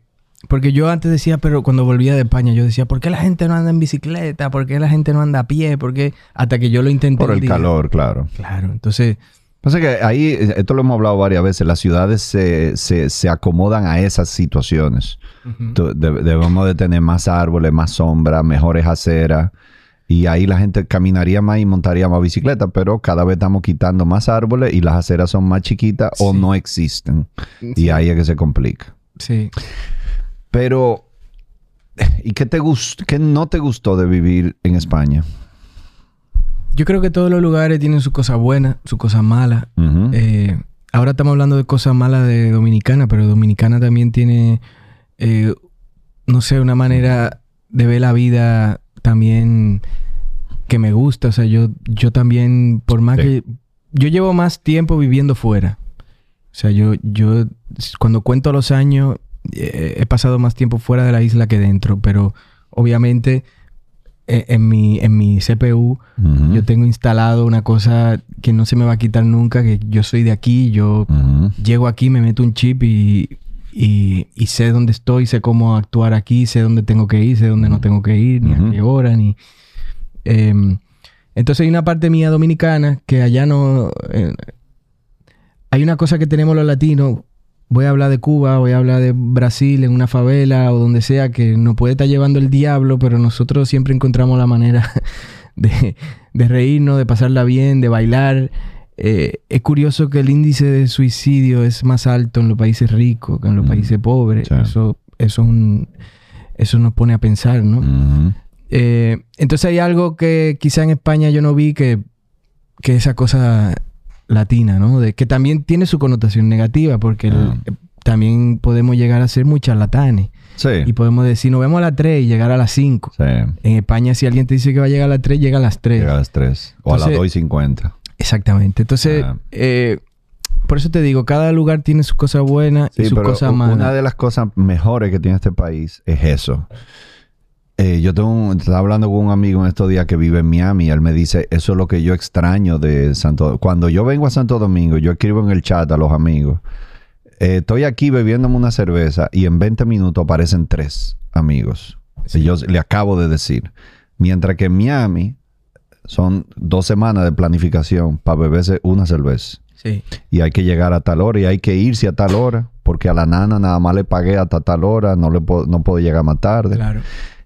Porque yo antes decía, pero cuando volvía de España, yo decía, ¿por qué la gente no anda en bicicleta? ¿Por qué la gente no anda a pie? ¿Por qué? Hasta que yo lo intenté. Por el calor, claro. Claro, entonces, Pasa que ahí, eh, esto lo hemos hablado varias veces, las ciudades se, se, se acomodan a esas situaciones. de- debemos de tener más árboles, más sombra, mejores aceras. Y ahí la gente caminaría más y montaría más bicicleta, pero cada vez estamos quitando más árboles y las aceras son más chiquitas o no existen. Y ahí es que se complica. Sí. Pero, ¿y qué, te qué no te gustó de vivir en España? Yo creo que todos los lugares tienen sus cosas buenas, sus cosas malas. Eh, ahora estamos hablando de cosas malas de Dominicana, pero Dominicana también tiene, eh, no sé, una manera de ver la vida también que me gusta. O sea, yo, yo también, por más Sí. que... Yo llevo más tiempo viviendo fuera. O sea, yo, yo cuando cuento los años, eh, he pasado más tiempo fuera de la isla que dentro, pero obviamente en, mi, en mi CPU Ujú. yo tengo instalado una cosa que no se me va a quitar nunca, que yo soy de aquí, yo llego aquí, me meto un chip y, y, y sé dónde estoy, sé cómo actuar aquí, sé dónde tengo que ir, sé dónde no tengo que ir, ni a qué hora, ni... em, entonces hay una parte mía dominicana que allá no... eh, hay una cosa que tenemos los latinos, voy a hablar de Cuba, voy a hablar de Brasil, en una favela o donde sea, que nos puede estar llevando el diablo, pero nosotros siempre encontramos la manera de, de reírnos, de pasarla bien, de bailar. Eh, es curioso que el índice de suicidio es más alto en los países ricos que en los Mm. países pobres. Sí. Eso, eso, es un- eso nos pone a pensar, ¿no? Ujú. Eh, entonces hay algo que quizá en España yo no vi que, que esa cosa latina, ¿no? De que también tiene su connotación negativa porque Ah. eh, también podemos llegar a ser muy charlatanes Sí. y podemos decir, nos vemos a las 3 y llegar a las 5. Sí. En España si alguien te dice que va a llegar a las 3, llega a las 3. Llega a las 3. O a las Entonces- 2 y 50. Exactamente. Entonces, Ah. eh, por eso te digo, cada lugar tiene sus cosas buenas y sus cosas malas. una de las cosas mejores que tiene este país es eso. Eh, yo tengo un- estaba hablando con un amigo en estos días que vive en Miami y él me dice, eso es lo que yo extraño de Santo Cuando yo vengo a Santo Domingo, yo escribo en el chat a los amigos, eh, estoy aquí bebiéndome una cerveza y en 20 minutos aparecen tres amigos. Y yo le acabo de decir. Mientras que en Miami son dos semanas de planificación para beberse una cerveza Sí. y hay que llegar a tal hora y hay que irse a tal hora porque a la nana nada más le pagué hasta tal hora, no le puedo, no puedo llegar más tarde. Claro.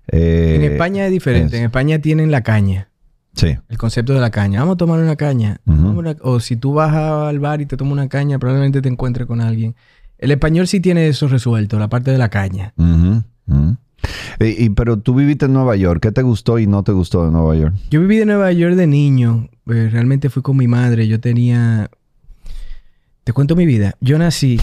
Eh, en España es diferente. es- En España tienen la caña. Sí. El concepto de la caña. Vamos a tomar una caña. Una- O si tú vas al bar y te tomas una caña, probablemente te encuentres con alguien. El español sí tiene eso resuelto, la parte de la caña. Y- pero tú viviste en Nueva York, ¿qué te gustó y no te gustó de Nueva York? Yo viví en Nueva York de niño. eh, realmente fui con mi madre. Yo tenía... Te cuento mi vida. Yo nací...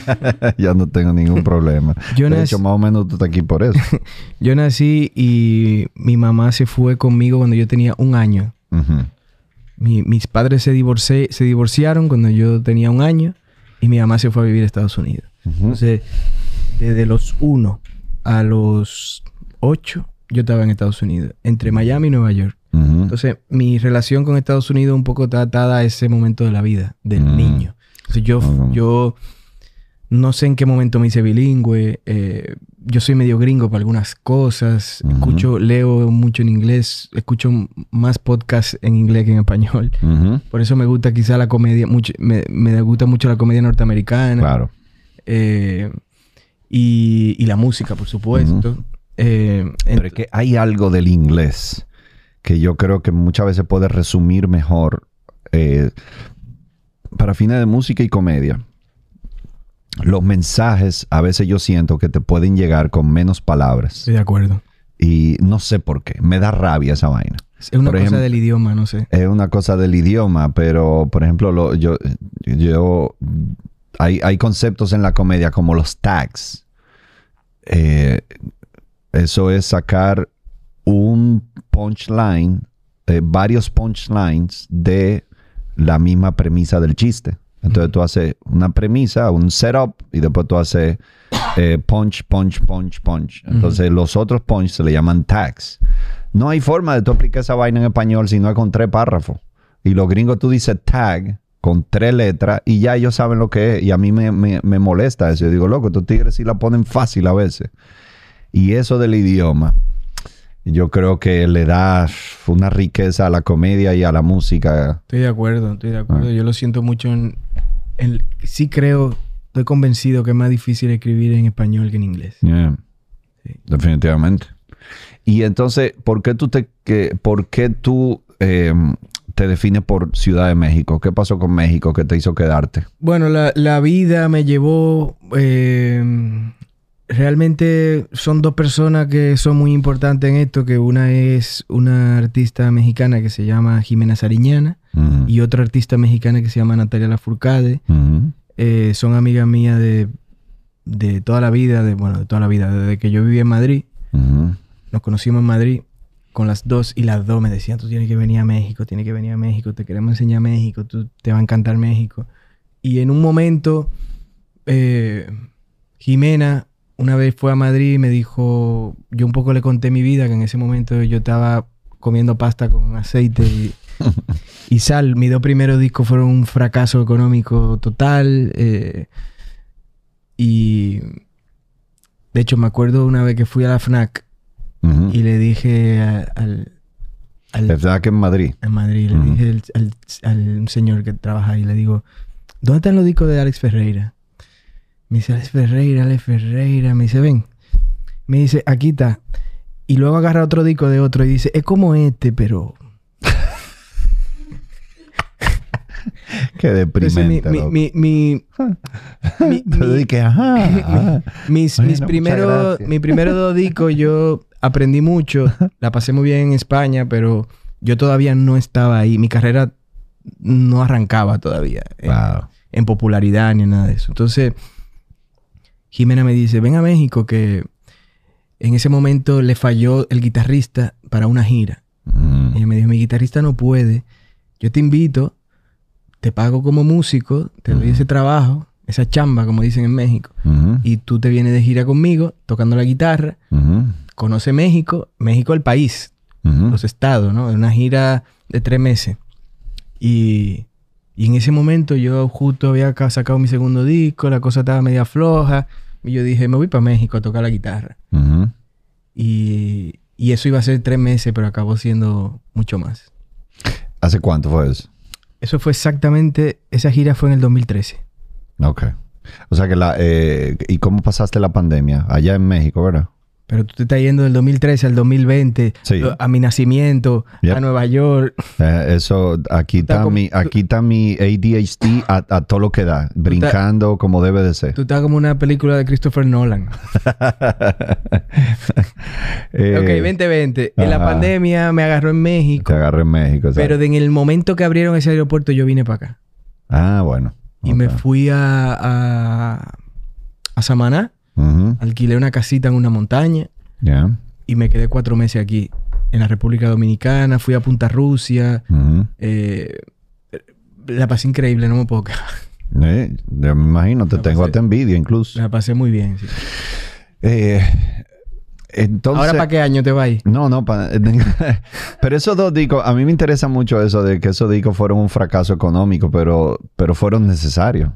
ya no tengo ningún problema. Yo de nací- hecho, más o menos tú estás aquí por eso. Yo nací y mi mamá se fue conmigo cuando yo tenía un año. Mi- mis padres se, divorci- se divorciaron cuando yo tenía un año y mi mamá se fue a vivir a Estados Unidos. Entonces, desde los 1 a los 8, yo estaba en Estados Unidos, entre Miami y Nueva York. Entonces, mi relación con Estados Unidos un poco está atada a ese momento de la vida del niño. Yo, Ah. yo no sé en qué momento me hice bilingüe. eh, yo soy medio gringo para algunas cosas. Escucho, leo mucho en inglés. Escucho más podcasts en inglés que en español. Por eso me gusta quizá la comedia, mucho, me, me gusta mucho la comedia norteamericana. Claro. Eh, y, y la música, por supuesto. Eh, Pero es que hay algo del inglés que yo creo que muchas veces puede resumir mejor eh, para fines de música y comedia. Los mensajes a veces yo siento que te pueden llegar con menos palabras. Estoy de acuerdo. Y no sé por qué. Me da rabia esa vaina. Es una Por cosa ejemplo- del idioma, no sé. Es una cosa del idioma, pero por ejemplo, lo- yo, yo hay, hay conceptos en la comedia como los tags. Eh, eso es sacar un punchline, eh, varios punchlines de la misma premisa del chiste. Entonces tú haces una premisa, un setup, y después tú haces eh, punch, punch, punch, punch. Entonces los otros punch se le llaman tags. No hay forma de tú aplicar esa vaina en español si no es con tres párrafos. Y los gringos tú dices tag con tres letras y ya ellos saben lo que es. Y a mí me, me- me molesta eso. Yo digo, loco, estos tigres sí la ponen fácil a veces. Y eso del idioma, yo creo que le da una riqueza a la comedia y a la música. Estoy de acuerdo, estoy de acuerdo. Ah. Yo lo siento mucho en, en- Sí creo, estoy convencido que es más difícil escribir en español que en inglés. Yeah. Definitivamente. Y entonces, ¿por qué tú te, que, por qué tú eh, te defines por Ciudad de México? ¿Qué pasó con México que te hizo quedarte? Bueno, la, la vida me llevó. eh, realmente son dos personas que son muy importantes en esto. Que una es una artista mexicana que se llama Jimena Sariñana y otra artista mexicana que se llama Natalia Lafourcade. Eh, son amigas mías de, de toda la vida, de, bueno, de toda la vida, desde que yo vivía en Madrid. Nos conocimos en Madrid con las dos y las dos me decían, tú tienes que venir a México, tienes que venir a México, te queremos enseñar México, tú, te va a encantar México. Y en un momento, eh, Jimena una vez fue a Madrid y me dijo, yo un poco le conté mi vida, que en ese momento yo estaba comiendo pasta con aceite y, y sal. Mis dos primeros discos fueron un fracaso económico total. eh, y de hecho me acuerdo una vez que fui a la FNAC y le dije a- al, al, que en Madrid. en Madrid, le dije al, al- al un señor que trabaja ahí, le digo, ¿dónde están los discos de Alex Ferreira? Me dice, Alex Ferreira, Alex Ferreira. Me dice, ven. Me dice, aquí está. Y luego agarra otro disco de otro y dice, es como este, pero... Qué deprimente. mi, mi, mi, ajá, ajá. mis, mis primeros, mis primeros dos discos yo aprendí mucho, la pasé muy bien en España, pero yo todavía no estaba ahí. Mi carrera no arrancaba todavía en, Wow. en popularidad ni nada de eso. Entonces, Jimena me dice, ven a México que en ese momento le falló el guitarrista para una gira. Mm. Ella me dijo, mi guitarrista no puede. Yo te invito, te pago como músico, te doy ese trabajo, esa chamba, como dicen en México. Ujú, Y tú te vienes de gira conmigo, tocando la guitarra, ujú, conoce México, México el país, ujú. los estados, ¿no? Una gira de tres meses. Y, y en ese momento yo justo había ca- sacado mi segundo disco, la cosa estaba media floja. Y yo dije, me voy para México a tocar la guitarra. Y, y eso iba a ser tres meses, pero acabó siendo mucho más. ¿Hace cuánto fue eso? Eso fue exactamente, esa gira fue en el 2013. Ok. O sea que la... eh, ¿Y cómo pasaste la pandemia? Allá en México, ¿verdad? Pero tú te estás yendo del 2013 al 2020, Sí. a mi nacimiento, Yep. a Nueva York. Eh, eso, aquí Está como- mi, aquí está mi ADHD a, a todo lo que da, brincando como debe de ser. Tú estás como una película de Christopher Nolan. Eh, ok, 2020. En la pandemia me agarró en México. Te agarré en México. ¿sabes? Pero en el momento que abrieron ese aeropuerto, yo vine para acá. Ah, bueno. Y me fui a, a, a Samaná. Alquilé una casita en una montaña. Y me quedé cuatro meses aquí. En la República Dominicana. Fui a Punta Rusia. Eh, la pasé increíble, no me puedo quejar. Eh, ya me imagino, te La tengo pasé- hasta envidia incluso. La pasé muy bien. sí. Eh, entonces... Ahora, ¿para qué año te vas? No, no, pa- pero esos dos discos, a mí me interesa mucho eso de que esos discos fueron un fracaso económico, pero, pero fueron necesarios.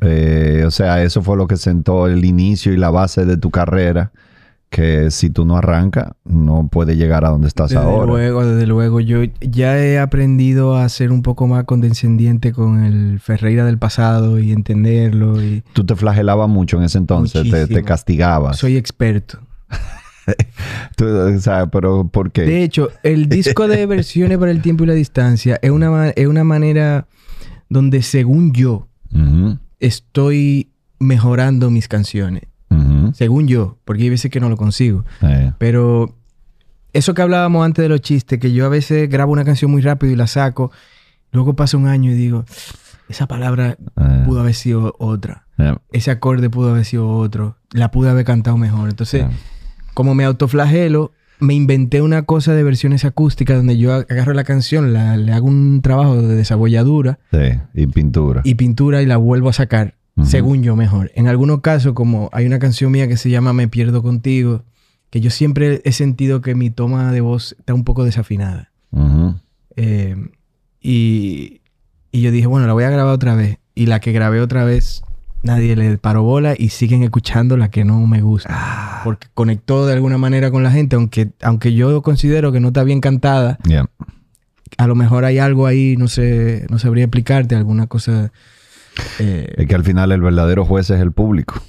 Eh, o sea, eso fue lo que sentó el inicio y la base de tu carrera, que si tú no arrancas, no puedes llegar a donde estás Desde ahora. luego, desde luego. Yo ya he aprendido a ser un poco más condescendiente con el Ferreira del pasado y entenderlo. Y Tú te flagelabas mucho en ese entonces, te, te castigabas. soy experto. Tú, o sea, pero ¿por qué? De hecho, el disco de versiones para el tiempo y la distancia es una, es una manera donde, según yo, Ujú, estoy mejorando mis canciones. Según yo, porque hay veces que no lo consigo. Pero eso que hablábamos antes de los chistes, que yo a veces grabo una canción muy rápido y la saco, luego pasa un año y digo, esa palabra eh, pudo haber sido otra. eh, Ese acorde pudo haber sido otro. La pude haber cantado mejor. Entonces, eh. como me autoflagelo, me inventé una cosa de versiones acústicas donde yo agarro la canción, la- le hago un trabajo de desabolladura Sí, y pintura. y pintura y la vuelvo a sacar, según yo mejor. En algunos casos, como hay una canción mía que se llama Me pierdo contigo, que yo siempre he sentido que mi toma de voz está un poco desafinada. Eh, y, y yo dije, bueno, la voy a grabar otra vez. Y la que grabé otra vez, nadie le paró bola y siguen escuchando la que no me gusta. Porque conectó de alguna manera con la gente, aunque, aunque yo considero que no está bien cantada, Yeah. a lo mejor hay algo ahí, no sé, no sabría explicarte, alguna cosa. eh, Es que al final el verdadero juez es el público.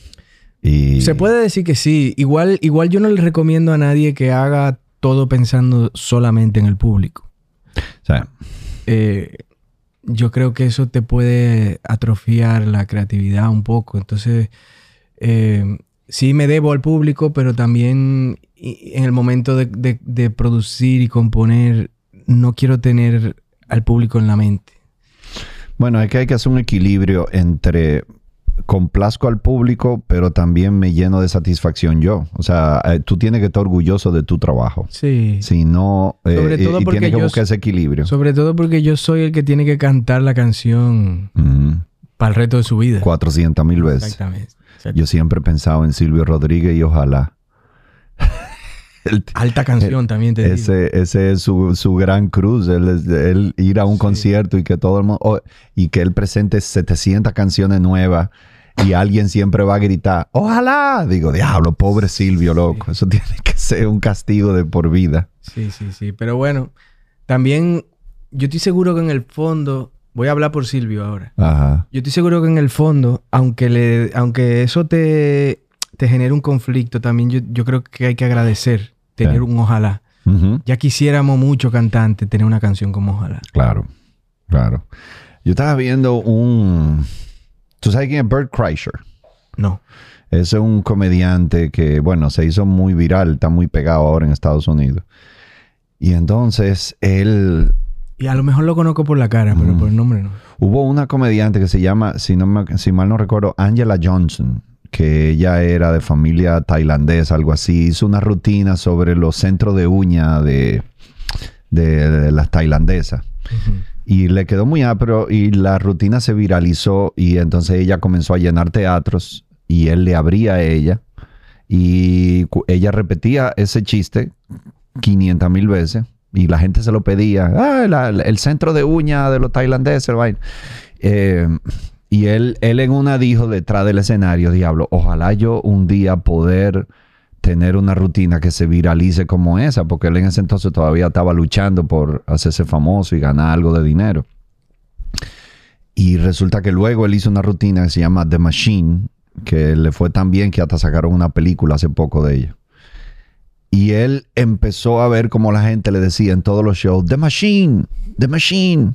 Y, Se puede decir que sí. Igual, igual yo no le recomiendo a nadie que haga todo pensando solamente en el público. o sea, Eh, yo creo que eso te puede atrofiar la creatividad un poco. Entonces, eh, sí me debo al público, pero también en el momento de, de- de producir y componer, no quiero tener al público en la mente. Bueno, es que hay que hacer un equilibrio entre complazco al público, pero también me lleno de satisfacción yo. O sea, eh, tú tienes que estar orgulloso de tu trabajo. Sí. Si no, eh, Sobre todo y, porque tienes que buscar ese equilibrio. Sobre todo porque yo soy el que tiene que cantar la canción para el resto de su vida. 400 mil veces. Exactamente. Yo siempre he pensado en Silvio Rodríguez y ojalá. El- Alta canción también te digo. ese, ese es su, su gran cruz, él, ir a un concierto y que todo el mundo, oh, y que él presente 700 canciones nuevas y alguien siempre va a gritar, ojalá. Digo, diablo, pobre Silvio, loco. Eso tiene que ser un castigo de por vida. Sí, sí, sí. Pero bueno, también yo estoy seguro que en el fondo, voy a hablar por Silvio ahora. Ajá. Yo estoy seguro que en el fondo, aunque, le, aunque eso te, te genere un conflicto, también yo, yo creo que hay que agradecer tener un ojalá. Ya quisiéramos mucho cantante tener una canción como ojalá. Claro, claro. Yo estaba viendo un... ¿Tú sabes quién es Bert Kreischer? No. Es un comediante que, bueno, se hizo muy viral, está muy pegado ahora en Estados Unidos. Y entonces él... Y a lo mejor lo conozco por la cara, pero Mm. por el nombre no. Hubo una comediante que se llama, si, no me- si mal no recuerdo, Angela Johnson, que ella era de familia tailandesa, algo así. Hizo una rutina sobre los centros de uña de, de- de las tailandesas. Y le quedó muy apro y la rutina se viralizó y entonces ella comenzó a llenar teatros y él le abría a ella y ella repetía ese chiste 500 mil veces y la gente se lo pedía. Ah, la- el centro de uña de los tailandeses, el vaina". Eh, y él, él en una dijo detrás del escenario, diablo, ojalá yo un día poder tener una rutina que se viralice como esa, porque él en ese entonces todavía estaba luchando por hacerse famoso y ganar algo de dinero. Y resulta que luego él hizo una rutina que se llama The Machine, que le fue tan bien que hasta sacaron una película hace poco de ella. Y él empezó a ver como la gente le decía en todos los shows, The Machine, The Machine.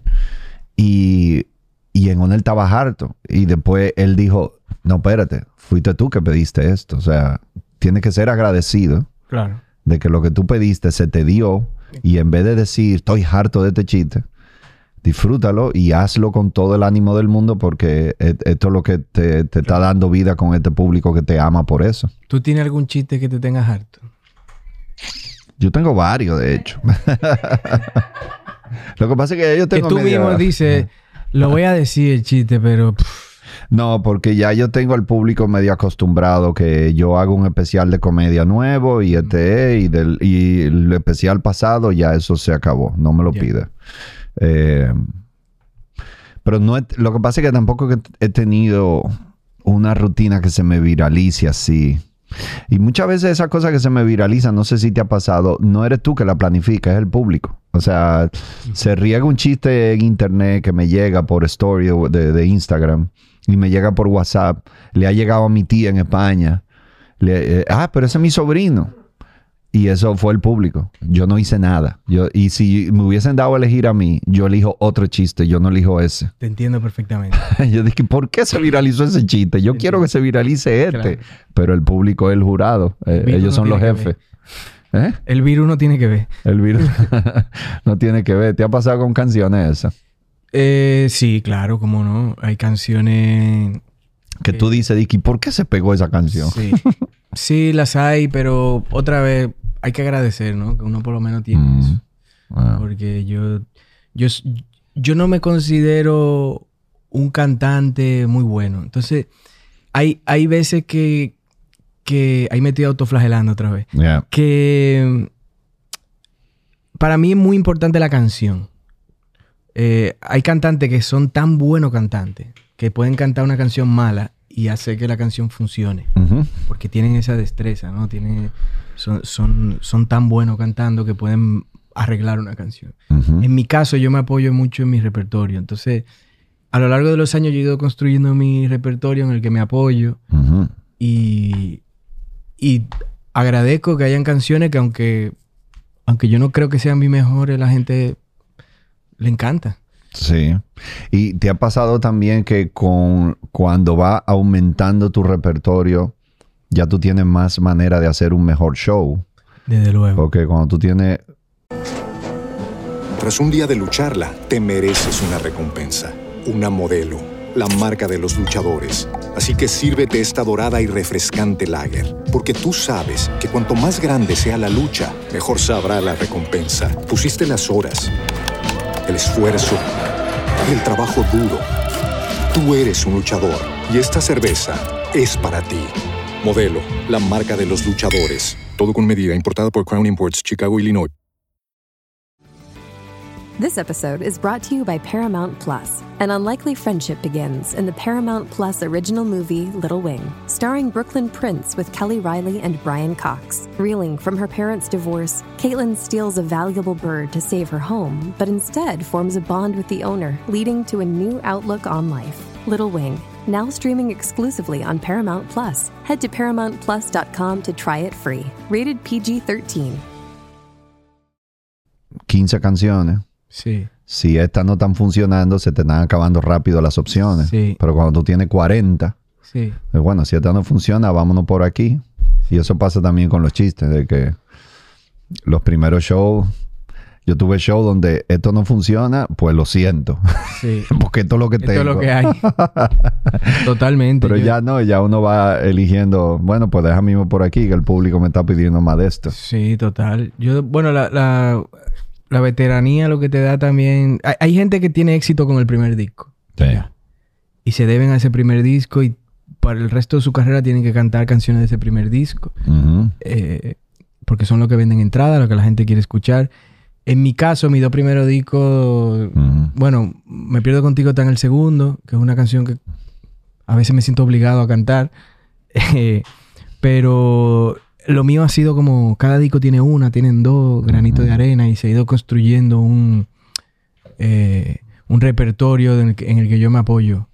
Y, y en él estaba harto. Y después él dijo, no, espérate, fuiste tú que pediste esto. O sea, tienes que ser agradecido Claro. de que lo que tú pediste se te dio. Y en vez de decir, estoy harto de este chiste, disfrútalo y hazlo con todo el ánimo del mundo porque e- esto es lo que te, te está dando vida con este público que te ama por eso. ¿Tú tienes algún chiste que te tengas harto? Yo tengo varios, de hecho. lo que pasa es que yo Que tengo... tú media- mismo dices, lo voy a decir el chiste, pero... pff, No, porque ya yo tengo al público medio acostumbrado que yo hago un especial de comedia nuevo y este es, y, del, y el especial pasado ya eso se acabó, no me lo Ya. pide. Eh, pero no he- lo que pasa es que tampoco que he tenido una rutina que se me viralice así. Y muchas veces esas cosas que se me viralizan, no sé si te ha pasado, no eres tú que la planifica, es el público. O sea, se riega un chiste en internet que me llega por story de, de Instagram y me llega por WhatsApp. Le ha llegado a mi tía en España. Le- eh, ah, pero ese es mi sobrino. Y eso fue el público. Yo no hice nada. Yo, y si me hubiesen dado a elegir a mí, yo elijo otro chiste, yo no elijo ese. te entiendo perfectamente. Yo dije, ¿por qué se viralizó ese chiste? Yo quiero que se viralice este. Claro. Pero el público es el jurado. Eh, ellos no son los jefes. ¿Eh? El virus no tiene que ver. El virus no tiene que ver. ¿Te ha pasado con canciones esas? Eh, sí, claro, cómo no. Hay canciones... Que tú dices, Dicky, ¿por qué se pegó esa canción? Sí. sí, las hay, pero otra vez hay que agradecer, ¿no? Que uno por lo menos tiene Mm. eso. Ah. Porque yo, yo, yo no me considero un cantante muy bueno. Entonces, hay, hay veces que, que... Ahí me estoy autoflagelando otra vez. Yeah. Que para mí es muy importante la canción. Eh, hay cantantes que son tan buenos cantantes que pueden cantar una canción mala y hacer que la canción funcione. Ujú. Porque tienen esa destreza, ¿no? Tienen, son, son, son tan buenos cantando que pueden arreglar una canción. En mi caso, yo me apoyo mucho en mi repertorio. Entonces, a lo largo de los años yo he ido construyendo mi repertorio en el que me apoyo. Y, y agradezco que hayan canciones que aunque, aunque yo no creo que sean mis mejores, la gente le encanta. Sí. Y te ha pasado también que con cuando va aumentando tu repertorio, ya tú tienes más manera de hacer un mejor show. Desde luego. Porque cuando tú tienes Tras un día de lucharla, te mereces una recompensa, una modelo, la marca de los luchadores. Así que sírvete esta dorada y refrescante lager, porque tú sabes que cuanto más grande sea la lucha, mejor sabrá la recompensa. Pusiste las horas, el esfuerzo, el trabajo duro. Tú eres un luchador y esta cerveza es para ti. Modelo, la marca de los luchadores. Todo con medida, importada por Crown Imports, Chicago, Illinois. This episode is brought to you by Paramount Plus. An unlikely friendship begins in the Paramount Plus original movie Little Wing, starring Brooklyn Prince with Kelly Riley and Brian Cox. Reeling from her parents' divorce, Caitlin steals a valuable bird to save her home, but instead forms a bond with the owner, leading to a new outlook on life. Little Wing, now streaming exclusively on Paramount Plus. Head to ParamountPlus.com to try it free. Rated PG 13. 15 canciones, Sí. si estas no están funcionando, se te están acabando rápido las opciones. Sí. Pero cuando tú tienes 40, Sí. pues bueno, si esta no funciona, vámonos por aquí. Y eso pasa también con los chistes, de que los primeros shows, yo tuve show donde esto no funciona, pues lo siento. Sí. Porque esto es lo que Esto tengo. es lo que hay. Totalmente. Pero Yo- ya no, ya uno va eligiendo, bueno, pues deja mismo por aquí que el público me está pidiendo más de esto. Sí, total. Yo, bueno, la, la, la veteranía lo que te da también. Hay, hay gente que tiene éxito con el primer disco. Ya. Y se deben a ese primer disco y para el resto de su carrera tienen que cantar canciones de ese primer disco. Eh, porque son lo que venden entrada, lo que la gente quiere escuchar. En mi caso, mis dos primeros discos, bueno, Me Pierdo Contigo está en el segundo, que es una canción que a veces me siento obligado a cantar. Pero lo mío ha sido como, cada disco tiene una, tienen dos granitos de arena y se ha ido construyendo un, eh, un repertorio en el, que, en el que yo me apoyo.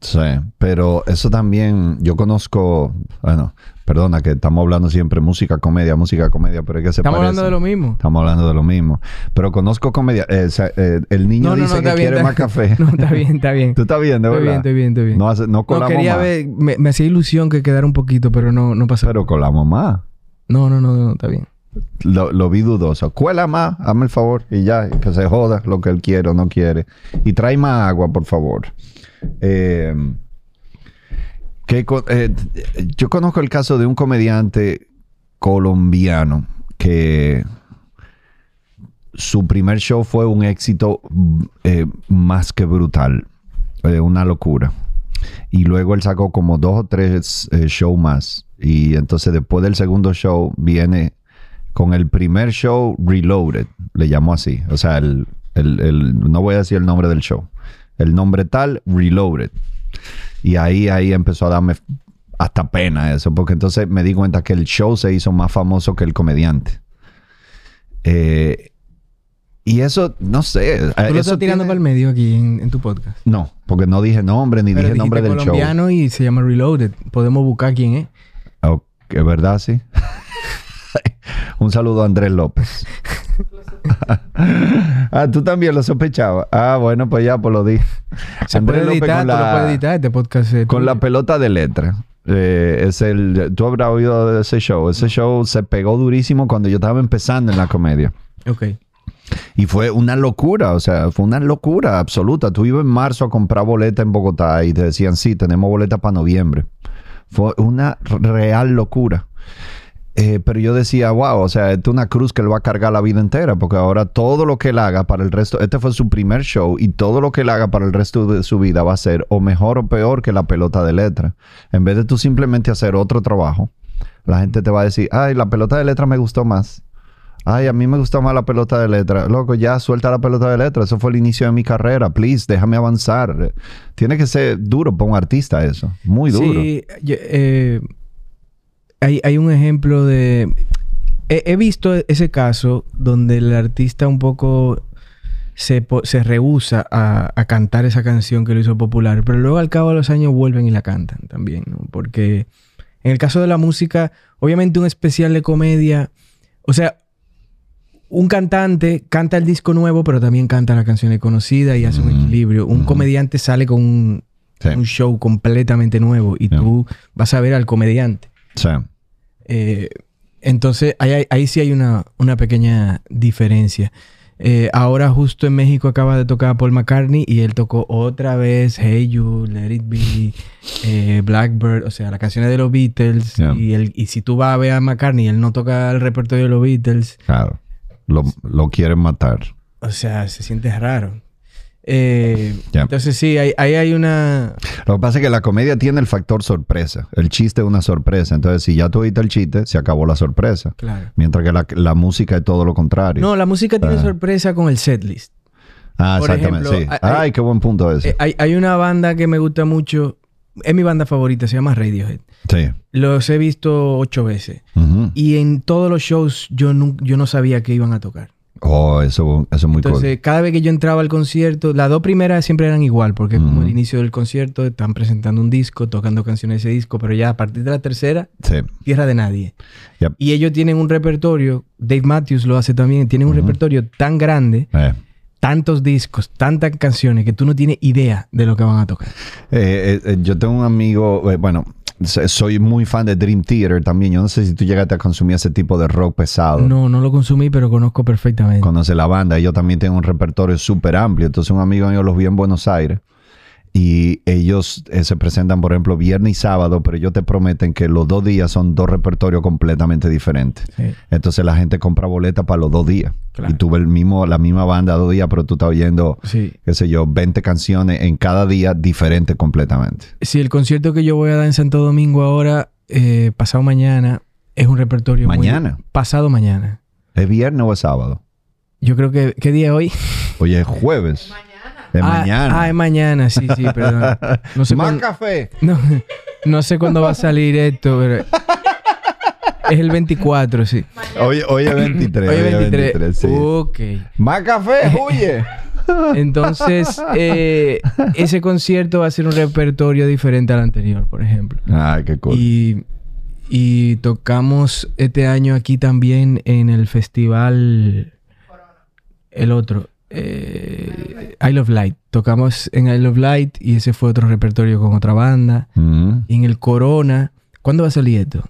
Sí, pero eso también, yo conozco, bueno, perdona que estamos hablando siempre música, comedia, música, comedia, pero es que se Estamos hablando de lo mismo. Estamos hablando de lo mismo. Pero conozco comedia. eh, o sea, eh, el niño dice que quiere más café. No, está bien, está bien. Tú estás bien, de Estoy verdad. bien, estoy bien, estoy bien. No, hace- no No, colamos quería más. ver, me, me hacía ilusión que quedara un poquito, pero no, no pasó. Pero colamos más. No, no, no, no, está bien. Lo, lo vi dudoso. Cuela más, hazme el favor. Y ya, que se joda lo que él quiere o no quiere. Y trae más agua, por favor. Eh, que eh, yo conozco el caso de un comediante colombiano que su primer show fue un éxito eh, más que brutal. Una locura. Y luego él sacó como dos o tres shows más. Y entonces después del segundo show viene con el primer show Reloaded. Le llamó así. O sea, el, el- el- no voy a decir el nombre del show. El nombre tal, Reloaded. Y ahí, ahí empezó a darme hasta pena eso. Porque entonces me di cuenta que el show se hizo más famoso que el comediante. Eh, y eso, no sé. eh, Tú lo eso estás tirando tiene- para el medio aquí en, en tu podcast. No, porque no dije nombre ni Pero dije nombre del show. colombiano y se llama Reloaded. Podemos buscar quién es. Ok, ¿Es verdad, sí? Un saludo a Andrés López. ah, tú también lo sospechabas. Ah, bueno, pues ya, pues lo dije. Se puede editar, con tú lo la- puedes editar. Este podcast Con la pelota de letra. Eh, es el, tú habrás oído de ese show. Ese show se pegó durísimo cuando yo estaba empezando en la comedia. Ok. Y fue una locura, o sea, fue una locura absoluta. Tú ibas en marzo a comprar boleta en Bogotá y te decían, sí, tenemos boleta para noviembre. Fue una real locura. Eh, pero yo decía, wow, o sea, esto es una cruz que él va a cargar la vida entera, porque ahora todo lo que él haga para el resto, este fue su primer show, y todo lo que él haga para el resto de su vida va a ser o mejor o peor que la pelota de letra. En vez de tú simplemente hacer otro trabajo, la gente te va a decir, ay, la pelota de letra me gustó más. Ay, a mí me gusta más la pelota de letra. Loco, ya suelta la pelota de letra. Eso fue el inicio de mi carrera. Please, déjame avanzar. Tiene que ser duro para un artista eso. Muy duro. Sí, eh, hay, hay un ejemplo de... He, he visto ese caso donde el artista un poco se, se rehúsa a, a cantar esa canción que lo hizo popular, pero luego al cabo de los años vuelven y la cantan también, ¿no? Porque En el caso de la música, obviamente un especial de comedia, o sea, un cantante canta el disco nuevo, pero también canta las canciones conocidas y hace un Ujú. equilibrio. Un Ujú. comediante sale con un, Sí. un show completamente nuevo y Yeah. tú vas a ver al comediante. Sí. Eh, entonces, ahí, ahí sí hay una, una pequeña diferencia. Eh, ahora justo en México acaba de tocar Paul McCartney y él tocó otra vez Hey You, Let It Be, eh, Blackbird, o sea, las canciones de los Beatles. Yeah. Y, él, y si tú vas a ver a McCartney y él no toca el repertorio de los Beatles, Claro. Lo, lo quieren matar. o sea, se siente raro. Eh, Yeah. Entonces sí, ahí, ahí hay una... Lo que pasa es que la comedia tiene el factor sorpresa. El chiste es una sorpresa. Entonces, si ya tú oíste el chiste, se acabó la sorpresa. Claro. Mientras que la, la música es todo lo contrario. No, la música tiene Ah. sorpresa con el setlist. ah, por exactamente. ejemplo, sí. hay- Ay, qué buen punto ese. Eh, hay, hay una banda que me gusta mucho, es mi banda favorita, se llama Radiohead. sí. Los he visto ocho veces. Y en todos los shows yo no, yo no sabía que iban a tocar. Oh, eso, eso es muy Entonces, cada vez que yo entraba al concierto, las dos primeras siempre eran igual, porque como el inicio del concierto están presentando un disco, tocando canciones de ese disco, pero ya a partir de la tercera. Sí. tierra de nadie. Yep. Y ellos tienen un repertorio, Dave Matthews lo hace también, tienen un repertorio tan grande, Eh. tantos discos, tantas canciones, que tú no tienes idea de lo que van a tocar. Eh, eh, yo tengo un amigo, eh, bueno, soy muy fan de Dream Theater también. Yo no sé si tú llegaste a consumir ese tipo de rock pesado. No, no lo consumí, pero conozco perfectamente. Conoce la banda. Ellos también tienen un repertorio súper amplio. Entonces, un amigo mío los vi en Buenos Aires. Y ellos eh, se presentan, por ejemplo, viernes y sábado, pero ellos te prometen que los dos días son dos repertorios completamente diferentes. Sí. Entonces la gente compra boleta para los dos días. Claro. Y tú ves el mismo, la misma banda dos días, pero tú estás oyendo, Sí. qué sé yo, 20 canciones en cada día diferentes completamente. Si el concierto que yo voy a dar en Santo Domingo ahora, eh, pasado mañana, es un repertorio muy- ¿Mañana? pasado mañana. ¿Es viernes o es sábado? Yo creo que... ¿Qué día es hoy? Oye, es jueves. Es ah, mañana. Ah, es mañana, sí, sí, perdón. No sé, Más café. no, no sé cuándo va a salir esto, pero... Es el 24, sí. Hoy, hoy es 23. Hoy es 23. sí. Ok. Más café, huye. Entonces, eh, ese concierto va a ser un repertorio diferente al anterior, por ejemplo. Ay, qué cool. Y, y tocamos este año aquí también en el festival. El otro. Eh, Isle of Light. Tocamos en Isle of Light y ese fue otro repertorio con otra banda. Mm, Y en el Corona. ¿Cuándo va a salir esto?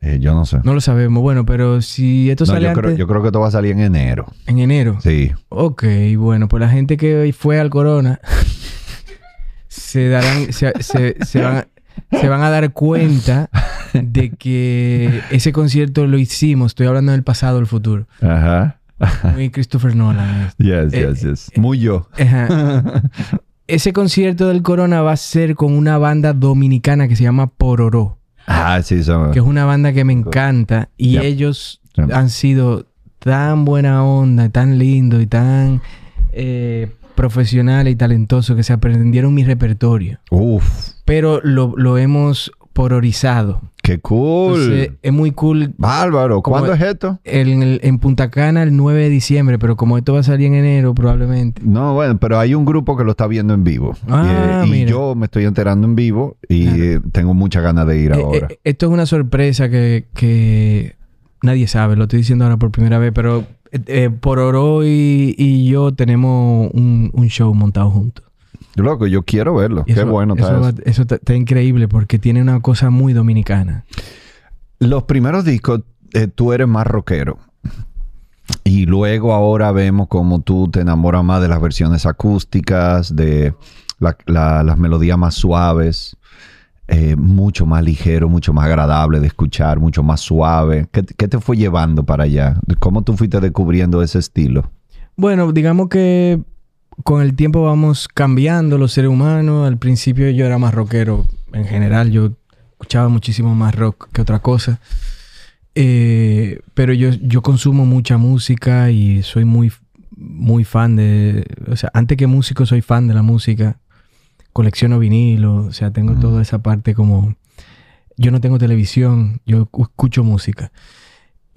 eh, yo no sé. No lo sabemos. Bueno, pero si esto No, sale yo, antes, creo, yo creo que esto va a salir en enero. en enero. Sí. Ok, bueno, pues la gente que hoy fue al Corona se darán, se, se- se van, se van a dar cuenta de que ese concierto lo hicimos. Estoy hablando del pasado, el futuro. Ajá. Muy Christopher Nolan. Yes, Eh, yes, yes. Muy yo. Ese concierto del Corona va a ser con una banda dominicana que se llama Pororó, Ah, sí, son. que es una banda que me encanta y ellos han sido tan buena onda, tan lindo y tan eh, profesionales y talentosos que se aprendieron mi repertorio. Uf, Pero lo, lo hemos pororizado. qué cool. Entonces, es muy cool. Bárbaro. ¿Cuándo es esto? En, el- en Punta Cana el 9 de diciembre, pero como esto va a salir en enero probablemente. No, bueno, pero hay un grupo que lo está viendo en vivo. Ah, y, y mira. yo me estoy enterando en vivo y Claro. eh, tengo muchas ganas de ir Eh, ahora. eh, esto es una sorpresa que, que nadie sabe, lo estoy diciendo ahora por primera vez, pero eh, eh, Pororó y, y yo tenemos un, un show montado juntos. Loco, yo quiero verlo. Y Qué eso- bueno está eso. eso. eso está, está increíble porque tiene una cosa muy dominicana. Los primeros discos, eh, tú eres más rockero. Y luego ahora vemos como tú te enamoras más de las versiones acústicas, de la- la- las melodías más suaves, eh, mucho más ligero, mucho más agradable de escuchar, mucho más suave. ¿Qué, qué te fue llevando para allá? ¿Cómo tú fuiste descubriendo ese estilo? Bueno, digamos que con el tiempo vamos cambiando los seres humanos. Al principio yo era más rockero. En general, yo escuchaba muchísimo más rock que otra cosa. Eh, pero yo, yo consumo mucha música y soy muy, muy fan de... O sea, antes que músico soy fan de la música. Colecciono vinilo. O sea, tengo toda esa parte como... Yo no tengo televisión. Yo escucho música.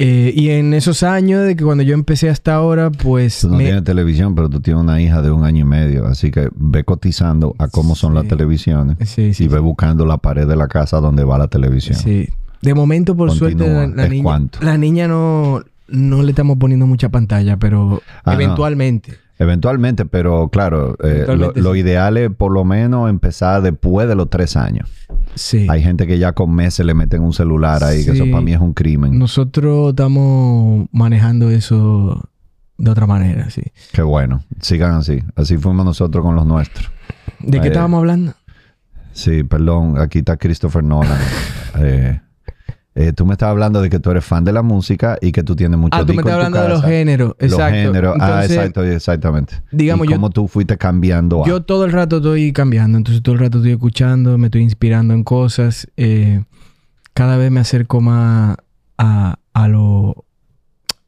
Eh, y en esos años de que cuando yo empecé hasta ahora, pues... Tú no me- tienes televisión, pero tú tienes una hija de un año y medio. Así que ve cotizando a cómo son las televisiones. Sí, sí, y ve buscando la pared de la casa donde va la televisión. Sí. De momento, por Continúa. suerte, la, la ¿Es niña, cuánto? la niña no, no le estamos poniendo mucha pantalla, pero Ah, no. Eventualmente. Pero claro, eh, lo, Eventualmente lo sí. ideal es por lo menos empezar después de los tres años. Sí. Hay gente que ya con meses le meten un celular ahí, que eso para mí es un crimen. Nosotros estamos manejando eso de otra manera, sí. Qué bueno. Sigan así. Así fuimos nosotros con los nuestros. ¿De qué Eh, estábamos hablando? Sí, perdón. Aquí está Christopher Nolan. Eh, eh, tú me estabas hablando de que tú eres fan de la música y que tú tienes muchos Ah, tú me estás hablando de los géneros. Exacto. Los géneros. ah, exacto, exactamente. digamos, y yo- cómo tú fuiste cambiando. a- Yo todo el rato estoy cambiando, entonces todo el rato estoy escuchando, me estoy inspirando en cosas. eh, cada vez me acerco más a, a lo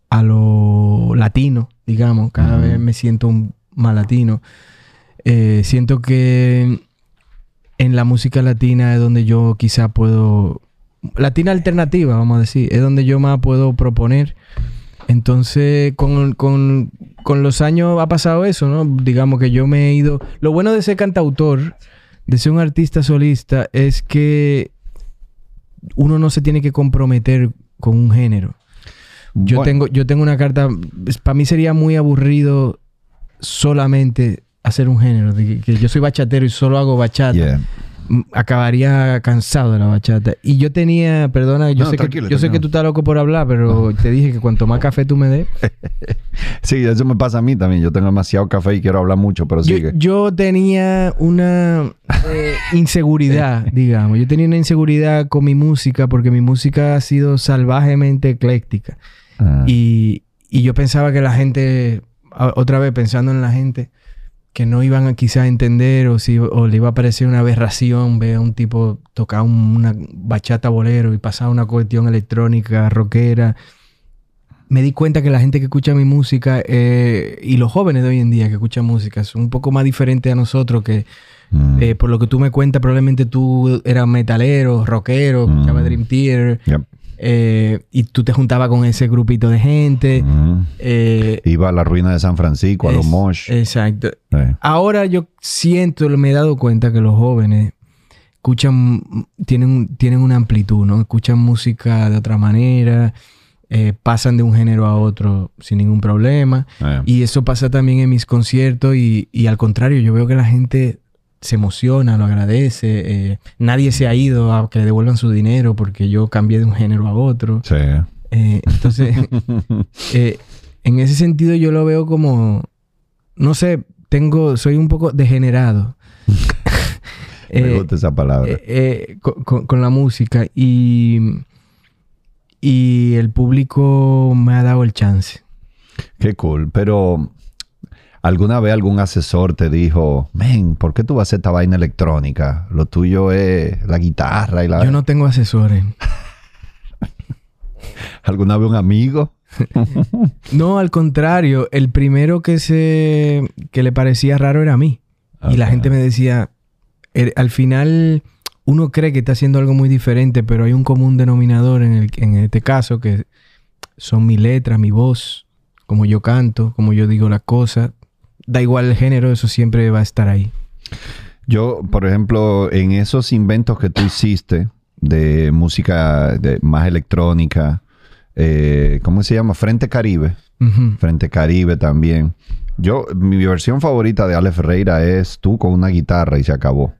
a lo latino, digamos. Cada vez me siento un, más latino. Eh, siento que en la música latina es donde yo quizá puedo... Latina alternativa, vamos a decir. Es donde yo más puedo proponer. Entonces, con, con- con los años ha pasado eso, ¿no? Digamos que yo me he ido... Lo bueno de ser cantautor, de ser un artista solista, es que uno no se tiene que comprometer con un género. Yo, Bueno, tengo, yo tengo una carta... Para mí sería muy aburrido solamente hacer un género. de que, que yo soy bachatero y solo hago bachata. yeah. Acabaría cansado de la bachata. Y yo tenía... Perdona, yo, No, sé, que, yo sé que tú estás loco por hablar, pero te dije que cuanto más café tú me des... Sí, eso me pasa a mí también. Yo tengo demasiado café y quiero hablar mucho, pero Yo, sigue. yo tenía una eh, inseguridad, digamos. Yo tenía una inseguridad con mi música porque mi música ha sido salvajemente ecléctica. Ah. Y, y yo pensaba que la gente, otra vez pensando en la gente, que no iban a quizá entender o, si, o le iba a parecer una aberración ver a un tipo tocar un- una bachata bolero y pasar una cuestión electrónica, rockera. Me di cuenta que la gente que escucha mi música eh, y los jóvenes de hoy en día que escuchan música son un poco más diferentes a nosotros que Mm. eh, por lo que tú me cuentas probablemente tú eras metalero, rockero, Mm. Dream Theater Yep. Eh, y tú te juntabas con ese grupito de gente. Eh, Iba a la ruina de San Francisco, a los Mosh. Exacto. Eh. Ahora yo siento, me he dado cuenta que los jóvenes escuchan, tienen, tienen una amplitud, ¿no? Escuchan música de otra manera, eh, pasan de un género a otro sin ningún problema. Y eso pasa también en mis conciertos y, y al contrario, yo veo que la gente se emociona, lo agradece. eh, nadie se ha ido a que le devuelvan su dinero porque yo cambié de un género a otro. Sí. Eh, entonces, eh, en ese sentido yo lo veo como, no sé, tengo, soy un poco degenerado. Me gusta esa palabra. con, con- con la música y, y el público me ha dado el chance. Qué cool. Pero, ¿alguna vez algún asesor te dijo, men, ¿por qué tú vas a hacer esta vaina electrónica? Lo tuyo es la guitarra y la... Yo no tengo asesores. ¿Alguna vez un amigo? No, al contrario, el primero que se que le parecía raro era a mí. Y la gente me decía, "Er- al final uno cree que está haciendo algo muy diferente, pero hay un común denominador en, el, en este caso que son mi letra, mi voz, como yo canto, como yo digo las cosas. Da igual el género, eso siempre va a estar ahí. Yo, por ejemplo, en esos inventos que tú hiciste de música de, más electrónica, eh, ¿cómo se llama? Frente Caribe. Frente Caribe también. Yo, mi versión favorita de Ale Ferreira es tú con una guitarra y se acabó.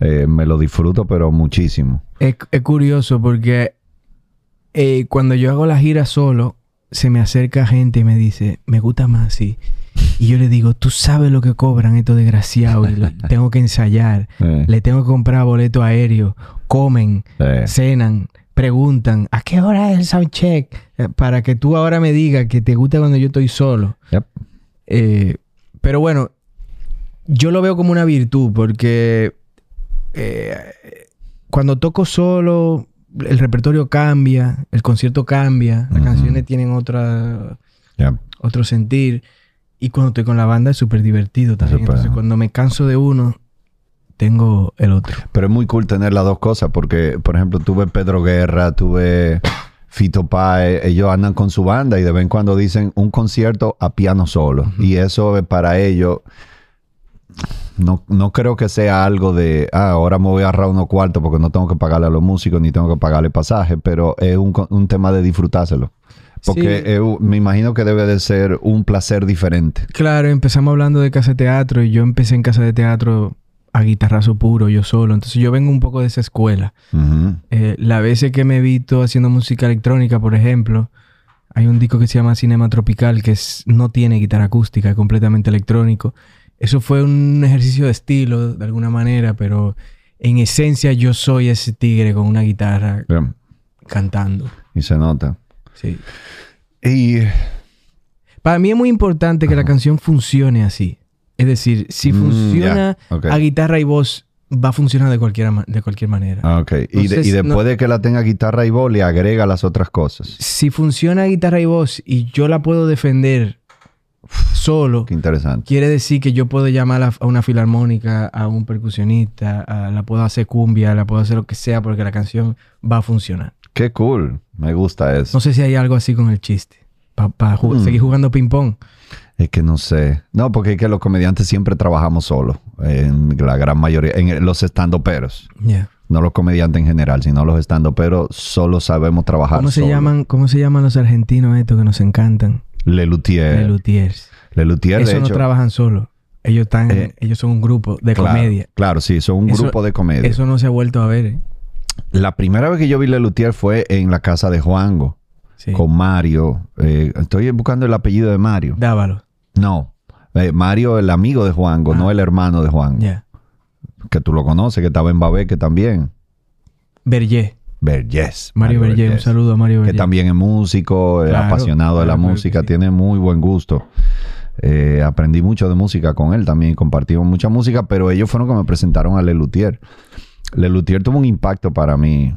Eh, me lo disfruto, pero muchísimo. Es, es curioso porque eh, cuando yo hago la gira solo, se me acerca gente y me dice, me gusta más así. Y yo le digo, tú sabes lo que cobran estos desgraciados. Y lo- tengo que ensayar. Eh, Le tengo que comprar boleto aéreo. Comen, eh, cenan, preguntan, ¿a qué hora es el soundcheck? Eh, Para que tú ahora me digas que te gusta cuando yo estoy solo. yep. Eh, pero bueno, yo lo veo como una virtud porque eh, cuando toco solo, el repertorio cambia, el concierto cambia, las canciones tienen otra, otro sentir. Y cuando estoy con la banda es súper divertido también. Entonces, cuando me canso de uno, tengo el otro. Pero es muy cool tener las dos cosas porque, por ejemplo, tuve Pedro Guerra, tuve Fito Páez, ellos andan con su banda y de vez en cuando dicen un concierto a piano solo. Y eso es para ellos, no, no creo que sea algo de, ah, ahora me voy a ahorrar unos cuartos porque no tengo que pagarle a los músicos ni tengo que pagarle pasaje, pero es un, un tema de disfrutárselo. Porque Sí. un- me imagino que debe de ser un placer diferente. Claro, empezamos hablando de casa de teatro y yo empecé en casa de teatro a guitarrazo puro, yo solo. Entonces yo vengo un poco de esa escuela. Ujú. Eh, la veces que me he visto haciendo música electrónica, por ejemplo, hay un disco que se llama Cinema Tropical que es- no tiene guitarra acústica, es completamente electrónico. Eso fue un ejercicio de estilo, de alguna manera, pero en esencia yo soy ese tigre con una guitarra Bien. cantando. Y se nota. Sí. Y Para mí es muy importante que la canción funcione así. Es decir, si Mm, funciona a guitarra y voz, va a funcionar de cualquier, de cualquier manera. Ah. Y, de- y después no- de que la tenga guitarra y voz, le agrega las otras cosas. Si funciona guitarra y voz y yo la puedo defender solo, Qué interesante. quiere decir que yo puedo llamar a, a una filarmónica, a un percusionista, a- la puedo hacer cumbia, la puedo hacer lo que sea porque la canción va a funcionar. Qué cool. Me gusta eso. No sé si hay algo así con el chiste. Para Mm. seguir jugando ping-pong. Es que no sé. No, porque es que los comediantes siempre trabajamos solos. En la gran mayoría. En los estandoperos. Ya. No los comediantes en general, sino los estandoperos solo sabemos trabajar ¿Cómo se solo. llaman, cómo se llaman los argentinos estos que nos encantan? Lelutier. Lelutiers. Lelutier, de Eso no hecho. trabajan solos. Ellos están, Eh, ellos son un grupo de claro, comedia. Claro, sí, son un Eso- grupo de comedia. Eso no se ha vuelto a ver. ¿eh? La primera vez que yo vi Lelutier fue en la casa de Juango, Sí. con Mario. Eh, estoy buscando el apellido de Mario. Dávalo. No. Eh, Mario, el amigo de Juango, no el hermano de Juango. Ah. Ya. Que tú lo conoces, que estaba en Babeque también. Berger. Vergés. Mario, Berger. Un saludo a Mario Que Berger. también es músico, es Claro, apasionado de la claro, música, que sí. tiene muy buen gusto. Eh, aprendí mucho de música con él también, compartimos mucha música, pero ellos fueron que me presentaron a Lelutier. Lelutier tuvo un impacto para mí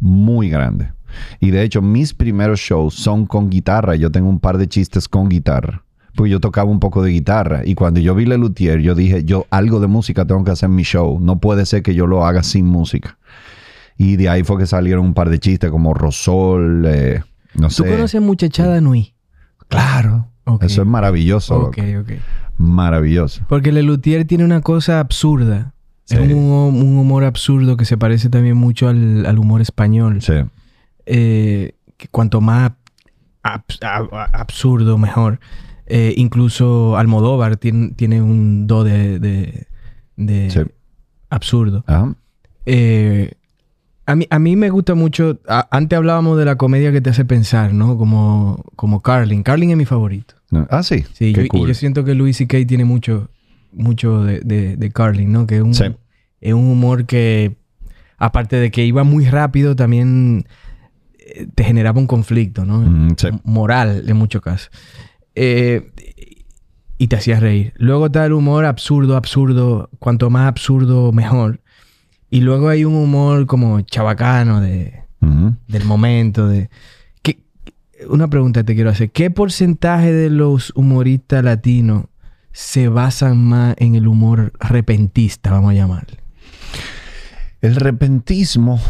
muy grande. Y de hecho, mis primeros shows son con guitarra. Yo tengo un par de chistes con guitarra. Pues yo tocaba un poco de guitarra. Y cuando yo vi Lelutier, yo dije, yo algo de música tengo que hacer en mi show. No puede ser que yo lo haga sin música. Y de ahí fue que salieron un par de chistes como Rosol, eh, no ¿Tú sé. conoces Muchachada Nui? Claro. Eso es maravilloso. Ok, loco. ok. Maravilloso. Porque Lelutier tiene una cosa absurda. Sí. Es un, un humor absurdo que se parece también mucho al, al humor español. Sí. Eh, que cuanto más abs- ab- absurdo, mejor. Eh, incluso Almodóvar tiene, tiene un do de, de- de Sí. absurdo. Ajá. Eh, a, mí, a mí me gusta mucho. a- antes hablábamos de la comedia que te hace pensar, ¿no? Como, como Carlin. Carlin es mi favorito. Ah, sí. Sí, Qué yo, y cool. yo siento que Louis C.K. tiene mucho, mucho de, de, de Carlin, ¿no? Que es un, Sí. es un humor que, aparte de que iba muy rápido, también eh, te generaba un conflicto, ¿no? Mm, sí. Moral, en muchos casos. Eh, y te hacía reír. Luego está el humor absurdo, absurdo. Cuanto más absurdo, mejor. Y luego hay un humor como chabacano de, Ujú. del momento. De, ¿qué- una pregunta te quiero hacer. ¿Qué porcentaje de los humoristas latinos se basan más en el humor repentista, vamos a llamarle? El repentismo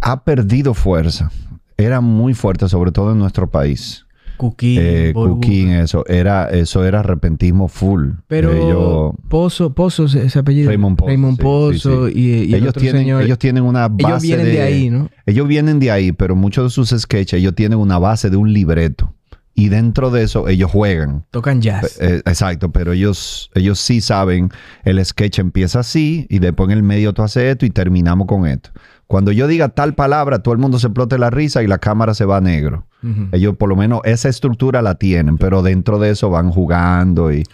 ha perdido fuerza. Era muy fuerte, sobre todo en nuestro país. Cuquín, Eh. Cuquín, eso era, eso era repentismo full. Pero Ellos, Pozo, Pozo, ese apellido. Raymond Pozo, Raymond Pozo sí, sí. y, y el ellos, otro tienen, señor. ellos tienen una base ellos vienen de, ahí, ¿no? Ellos vienen de ahí, pero muchos de sus sketches, ellos tienen una base de un libreto. Y dentro de eso, ellos juegan. Tocan jazz. Eh, exacto, pero ellos, ellos sí saben, el sketch empieza así y después en el medio tú haces esto y terminamos con esto. Cuando yo diga tal palabra, todo el mundo se explote la risa y la cámara se va a negro. Ellos por lo menos esa estructura la tienen, pero dentro de eso van jugando y,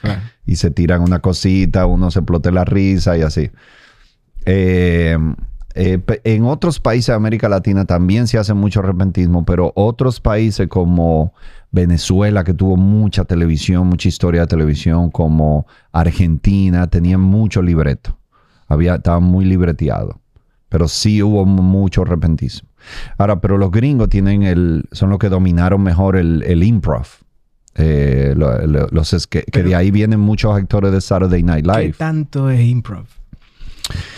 y se tiran una cosita, uno se explote la risa y así. Eh, eh, en otros países de América Latina también se hace mucho repentismo, pero otros países como Venezuela, que tuvo mucha televisión, mucha historia de televisión, como Argentina, tenían mucho libreto. Había, estaban muy libreteados. Pero sí hubo mu- mucho repentismo. Ahora, pero los gringos tienen el, son los que dominaron mejor el, el improv. Eh, lo- lo- los es que, que de ahí vienen muchos actores de Saturday Night ¿Qué Live. tanto es improv?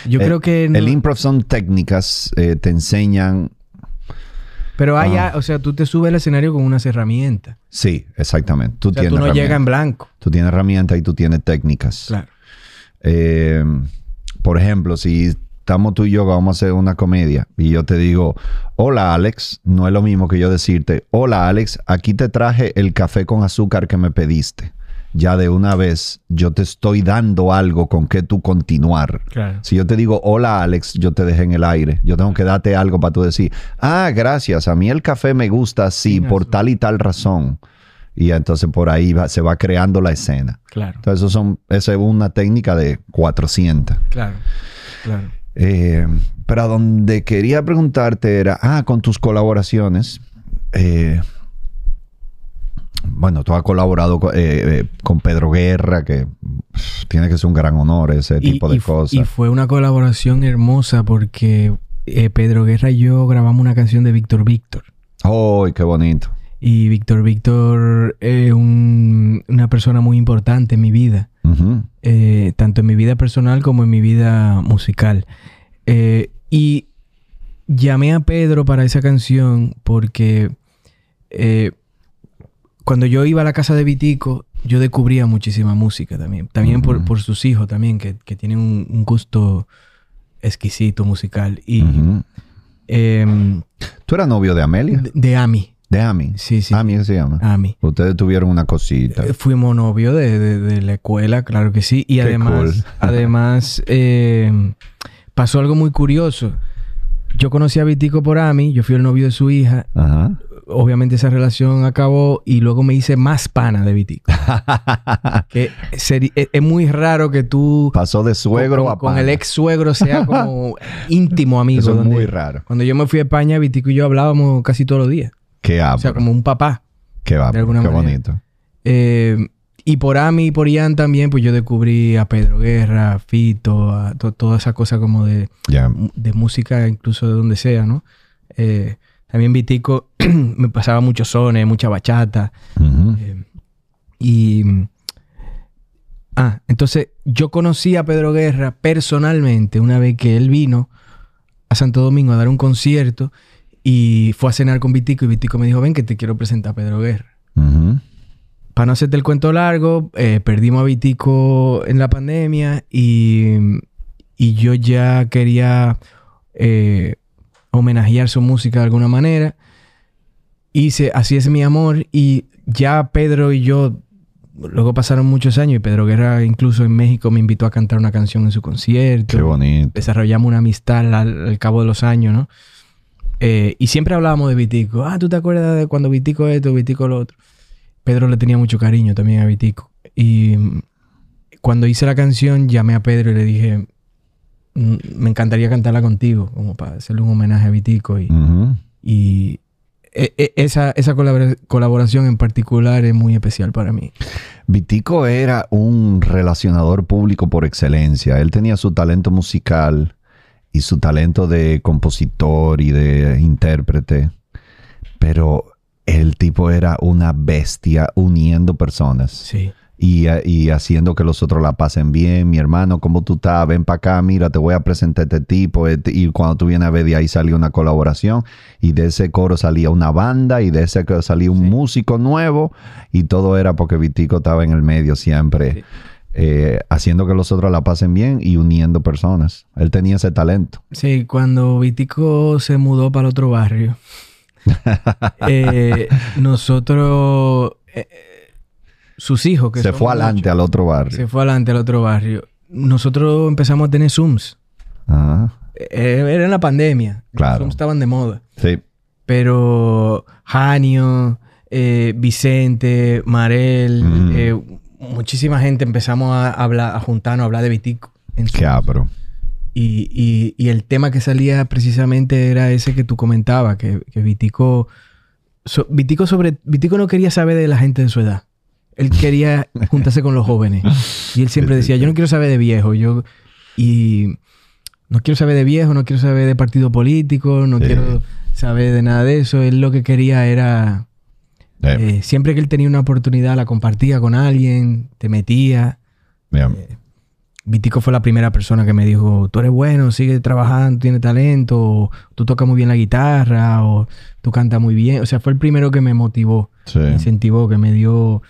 Yo Eh, creo que... no- El improv son técnicas, eh, te enseñan. Pero hay, Ah. o sea, tú te subes al escenario con unas herramientas. Sí, exactamente. Tú O sea, tienes tú no llegas en blanco. Tú tienes herramientas y tú tienes técnicas. Claro. Eh, por ejemplo, si estamos tú y yo vamos a hacer una comedia y yo te digo, hola Alex, no es lo mismo que yo decirte, hola Alex, aquí te traje el café con azúcar que me pediste. Ya de una vez yo te estoy dando algo con que tú continuar. Claro. Si yo te digo, hola Alex, yo te dejé en el aire. Yo tengo que darte algo para tú decir, ah, gracias, a mí el café me gusta así, por tal y tal razón. Y entonces por ahí va- se va creando la escena. Claro. Entonces, eso son, esa es una técnica de 400. Claro. Claro. Eh, pero a donde quería preguntarte era, ah, con tus colaboraciones. eh, bueno, tú has colaborado co- eh, eh, con Pedro Guerra, que pff, tiene que ser un gran honor ese tipo de y, cosas. y fue una colaboración hermosa porque eh, Pedro Guerra y yo grabamos una canción de Víctor Víctor. ¡Ay, qué bonito! Y Víctor Víctor es un- una persona muy importante en mi vida. Tanto en mi vida personal como en mi vida musical. Y llamé a Pedro para esa canción porque eh, cuando yo iba a la casa de Vitico, yo descubría muchísima música también. También por, sus hijos también, que, que tienen un, un gusto exquisito musical. Y em, ¿Tú eras novio de Amelia? de, de Ami. De Ami. Sí, sí. Ami, ¿qué se llama? Ami. Ustedes tuvieron una cosita. Eh, Fuimos novio de, de- de la escuela, claro que sí. Y Qué además, cool. además eh, pasó algo muy curioso. Yo conocí a Vitico por Ami, yo fui el novio de su hija. Ajá. Obviamente esa relación acabó y luego me hice más pana de Vitico. que seri- es, muy raro que tú Pasó de suegro con, a con pana. el ex suegro sea como íntimo amigo. Eso es donde- muy raro. Cuando yo me fui a España, Vitico y yo hablábamos casi todos los días. Qué O sea, como un papá. Qué alguna Qué manera. bonito. Eh, y por Ami y por Ian también, pues yo descubrí a Pedro Guerra, a Fito, a to- toda esa cosa como de, de música, incluso de donde sea, ¿no? Eh, también Vitico me pasaba muchos sones, mucha bachata. Eh, y. Ah, entonces yo conocí a Pedro Guerra personalmente una vez que él vino a Santo Domingo a dar un concierto y fue a cenar con Vitico y Vitico me dijo, ven que te quiero presentar a Pedro Guerra. Para no hacerte el cuento largo, eh, perdimos a Vitico en la pandemia y, y yo ya quería eh, homenajear su música de alguna manera. Hice Así es mi amor y ya Pedro y yo, luego pasaron muchos años y Pedro Guerra incluso en México me invitó a cantar una canción en su concierto. Qué bonito. Desarrollamos una amistad al, al cabo de los años, ¿no? Eh, y siempre hablábamos de Vitico. Ah, ¿tú te acuerdas de cuando Vitico esto, Vitico lo otro? Pedro le tenía mucho cariño también a Vitico. Y mm, cuando hice la canción, llamé a Pedro y le dije, "Mm, me encantaría cantarla contigo, como para hacerle un homenaje a Vitico. Y, y e- e- esa, esa colabora- colaboración en particular es muy especial para mí. Vitico era un relacionador público por excelencia. Él tenía su talento musical y su talento de compositor y de intérprete, pero el tipo era una bestia uniendo personas Sí. Y, y haciendo que los otros la pasen bien. Mi hermano, ¿cómo tú estás? Ven para acá, mira, te voy a presentar este tipo. este- Y cuando tú vienes a ver, de ahí salió una colaboración y de ese coro salía una banda y de ese coro salía un músico nuevo y todo era porque Vitico estaba en el medio siempre. Sí. eh, haciendo que los otros la pasen bien y uniendo personas. Él tenía ese talento. Sí, cuando Vitico se mudó para el otro barrio, eh, nosotros, eh, sus hijos, que Se fue adelante muchos, al otro barrio. se fue adelante al otro barrio. Nosotros empezamos a tener Zooms. Ajá. Eh, era en la pandemia. Claro. Los Zooms estaban de moda. Sí. Pero Janio, eh, Vicente, Marel, Mm. eh, muchísima gente empezamos a hablar, a juntarnos, a hablar de Vitico. en Qué apro. Y, y- y el tema que salía precisamente era ese que tú comentabas, que, que Vitico, so- Vitico sobre, Vitico no quería saber de la gente de su edad. Él quería juntarse con los jóvenes. Y él siempre decía, yo no quiero saber de viejo, yo y no quiero saber de viejo, no quiero saber de partido político, no Sí. quiero saber de nada de eso. Él lo que quería era, Eh, eh, siempre que él tenía una oportunidad, la compartía con alguien, te metía. bien. Vitico fue la primera persona que me dijo, tú eres bueno, sigue trabajando, tienes talento, o tú tocas muy bien la guitarra, o tú cantas muy bien. O sea, fue el primero que me motivó, Sí. me incentivó, que me dio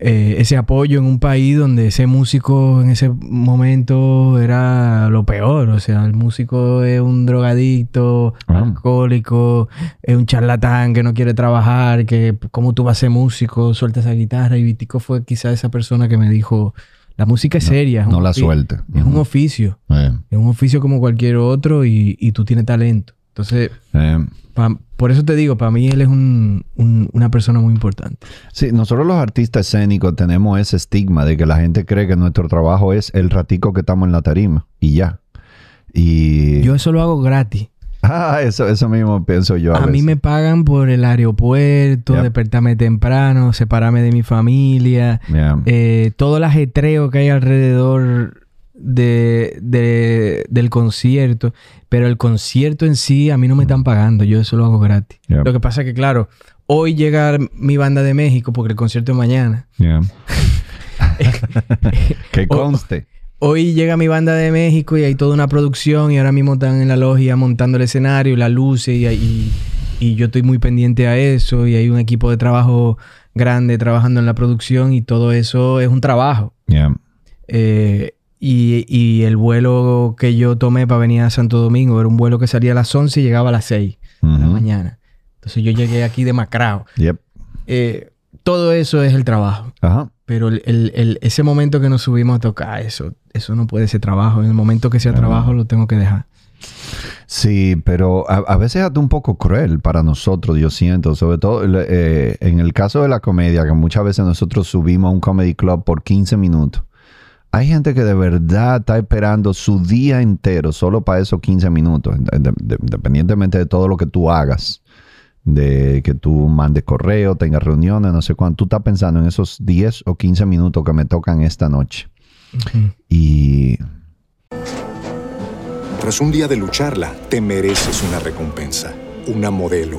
eh, ese apoyo en un país donde ser músico en ese momento era lo peor. O sea, el músico es un drogadicto, Ah. alcohólico, es un charlatán que no quiere trabajar, que cómo tú vas a ser músico, suelta esa guitarra. Y Vitico fue quizá esa persona que me dijo, la música es seria. es No la suelte. Es un oficio. Eh, Es un oficio como cualquier otro y, y tú tienes talento. Entonces, eh. pa- por eso te digo, para mí él es un- un- una persona muy importante. Sí, nosotros los artistas escénicos tenemos ese estigma de que la gente cree que nuestro trabajo es el ratico que estamos en la tarima y ya. Y... Yo eso lo hago gratis. Ah, eso, eso mismo pienso yo. A, A mí me pagan por el aeropuerto, Yep. despertarme temprano, separarme de mi familia, eh, todo el ajetreo que hay alrededor de, de- del concierto. Pero el concierto en sí a mí no me están pagando, yo eso lo hago gratis. Lo que pasa es que, claro, hoy llega mi banda de México porque el concierto es mañana. Yeah. que conste. Hoy llega mi banda de México y hay toda una producción y ahora mismo están en la logia montando el escenario, las luces y, y, y yo estoy muy pendiente a eso y hay un equipo de trabajo grande trabajando en la producción y todo eso es un trabajo. Yeah. Eh, y, y el vuelo que yo tomé para venir a Santo Domingo era un vuelo que salía a las 11 y llegaba a las 6 de la mañana. Entonces yo llegué aquí demacrado. Yep. Eh, todo eso es el trabajo. Ajá. Pero el, el- el- ese momento que nos subimos a tocar, eso, eso no puede ser trabajo. En el momento que sea trabajo, lo tengo que dejar. Sí, pero a, a veces es un poco cruel para nosotros, yo siento, sobre todo eh, en el caso de la comedia, que muchas veces nosotros subimos a un comedy club por 15 minutos. Hay gente que de verdad está esperando su día entero solo para esos 15 minutos, de- de- de- independientemente de todo lo que tú hagas, de que tú mandes correo, tengas reuniones, no sé cuánto. Tú estás pensando en esos 10 o 15 minutos que me tocan esta noche. Y Tras un día de lucharla, te mereces una recompensa, una modelo,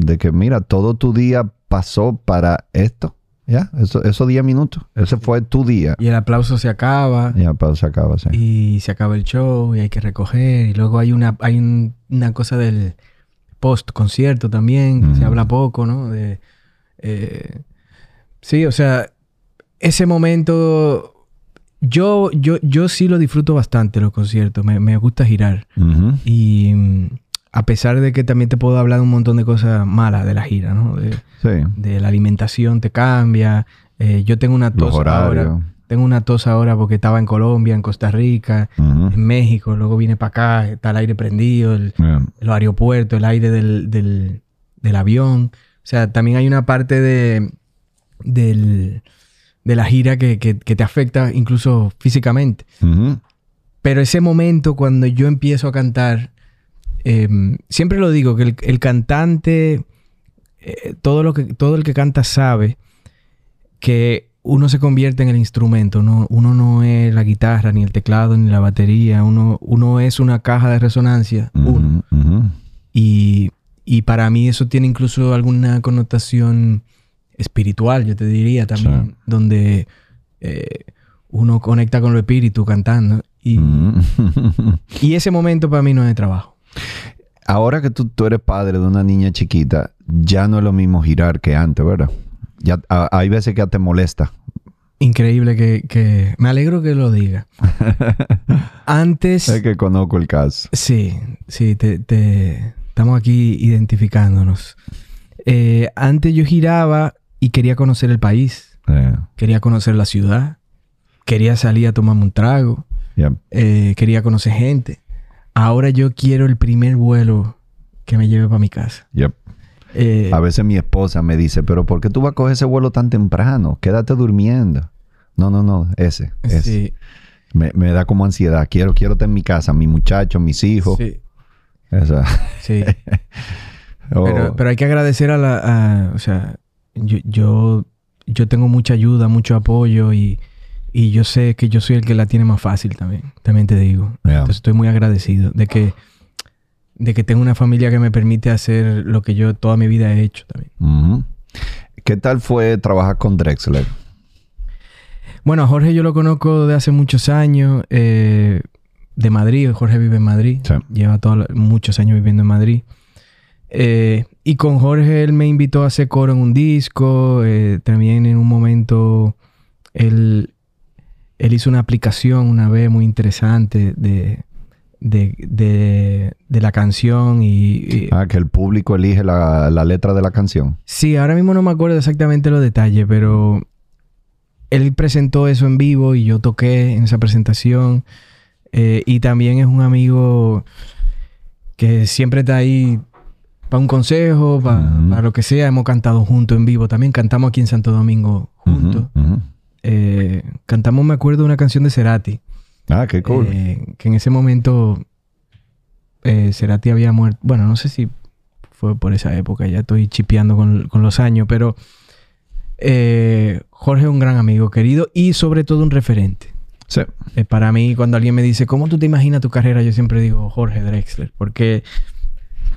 de que mira, todo tu día pasó para esto. Ya, eso, esos 10 minutos. Ese fue tu día. Y el aplauso se acaba. Ya, pero se acaba, sí. Y se acaba el show y hay que recoger. Y luego hay una, hay un- una cosa del post concierto también, que se habla poco, ¿no? De, eh, sí, o sea, ese momento. Yo, yo, yo sí lo disfruto bastante los conciertos. Me, me gusta girar. Y a pesar de que también te puedo hablar de un montón de cosas malas de la gira, ¿no? De, Sí. de la alimentación te cambia. Eh, yo tengo una tos ahora. Tengo una tos ahora porque estaba en Colombia, en Costa Rica, en México, luego vine para acá, está el aire prendido, el, Yeah. los aeropuertos, el aire del, del- del avión. O sea, también hay una parte de, del- de la gira que, que- que te afecta incluso físicamente. Pero ese momento cuando yo empiezo a cantar, em, siempre lo digo, que el, el cantante, eh, todo, lo que, todo el que canta sabe que uno se convierte en el instrumento. No, uno no es la guitarra, ni el teclado, ni la batería. Uno, uno es una caja de resonancia. Uno. Y, y para mí eso tiene incluso alguna connotación espiritual, yo te diría también, Sí. donde eh, uno conecta con lo espíritu cantando. Y, y ese momento para mí no es de trabajo. Ahora que tú, tú eres padre de una niña chiquita, ya no es lo mismo girar que antes, ¿verdad? Ya, a- hay veces que te molesta Increíble que, que- Me alegro que lo diga. Antes... Es que conozco el caso. Sí, sí, te, te- estamos aquí identificándonos. Eh, antes yo giraba y quería conocer el país, quería conocer la ciudad, quería salir a tomarme un trago, eh, quería conocer gente. Ahora yo quiero el primer vuelo que me lleve para mi casa. Yep. Eh, A veces mi esposa me dice, pero ¿por qué tú vas a coger ese vuelo tan temprano? Quédate durmiendo. No, no, no, ese. ese. sí, Me, me da como ansiedad. Quiero, quiero estar en mi casa, mi muchacho, mis hijos. sí, Esa- sí. Oh, Pero, pero hay que agradecer a la... a- o sea, yo, yo, yo tengo mucha ayuda, mucho apoyo y, y yo sé que yo soy el que la tiene más fácil también. También te digo. Yeah. Entonces estoy muy agradecido de que, de que tengo una familia que me permite hacer lo que yo toda mi vida he hecho también. ¿Qué tal fue trabajar con Drexler? Bueno, a Jorge yo lo conozco de hace muchos años, eh, de Madrid. Jorge vive en Madrid. Sí. Lleva todos muchos años viviendo en Madrid. Eh, y con Jorge él me invitó a hacer coro en un disco. eh, también en un momento él, él hizo una aplicación una vez muy interesante de, de, de- de la canción. Y, y- Ah, que el público elige la, la letra de la canción. Sí, ahora mismo no me acuerdo exactamente los detalles, pero él presentó eso en vivo y yo toqué en esa presentación. Eh, y también es un amigo que siempre está ahí para un consejo, para lo que sea. Hemos cantado juntos en vivo. También cantamos aquí en Santo Domingo juntos. Eh, cantamos, me acuerdo, una canción de Cerati. Ah, qué cool. Eh, que en ese momento eh, Cerati había muerto. Bueno, no sé si fue por esa época, ya estoy chipeando con, con los años, pero Jorge es un gran amigo querido y sobre todo un referente. Sí. Para mí, cuando alguien me dice, ¿cómo tú te imaginas tu carrera? Yo siempre digo Jorge Drexler, porque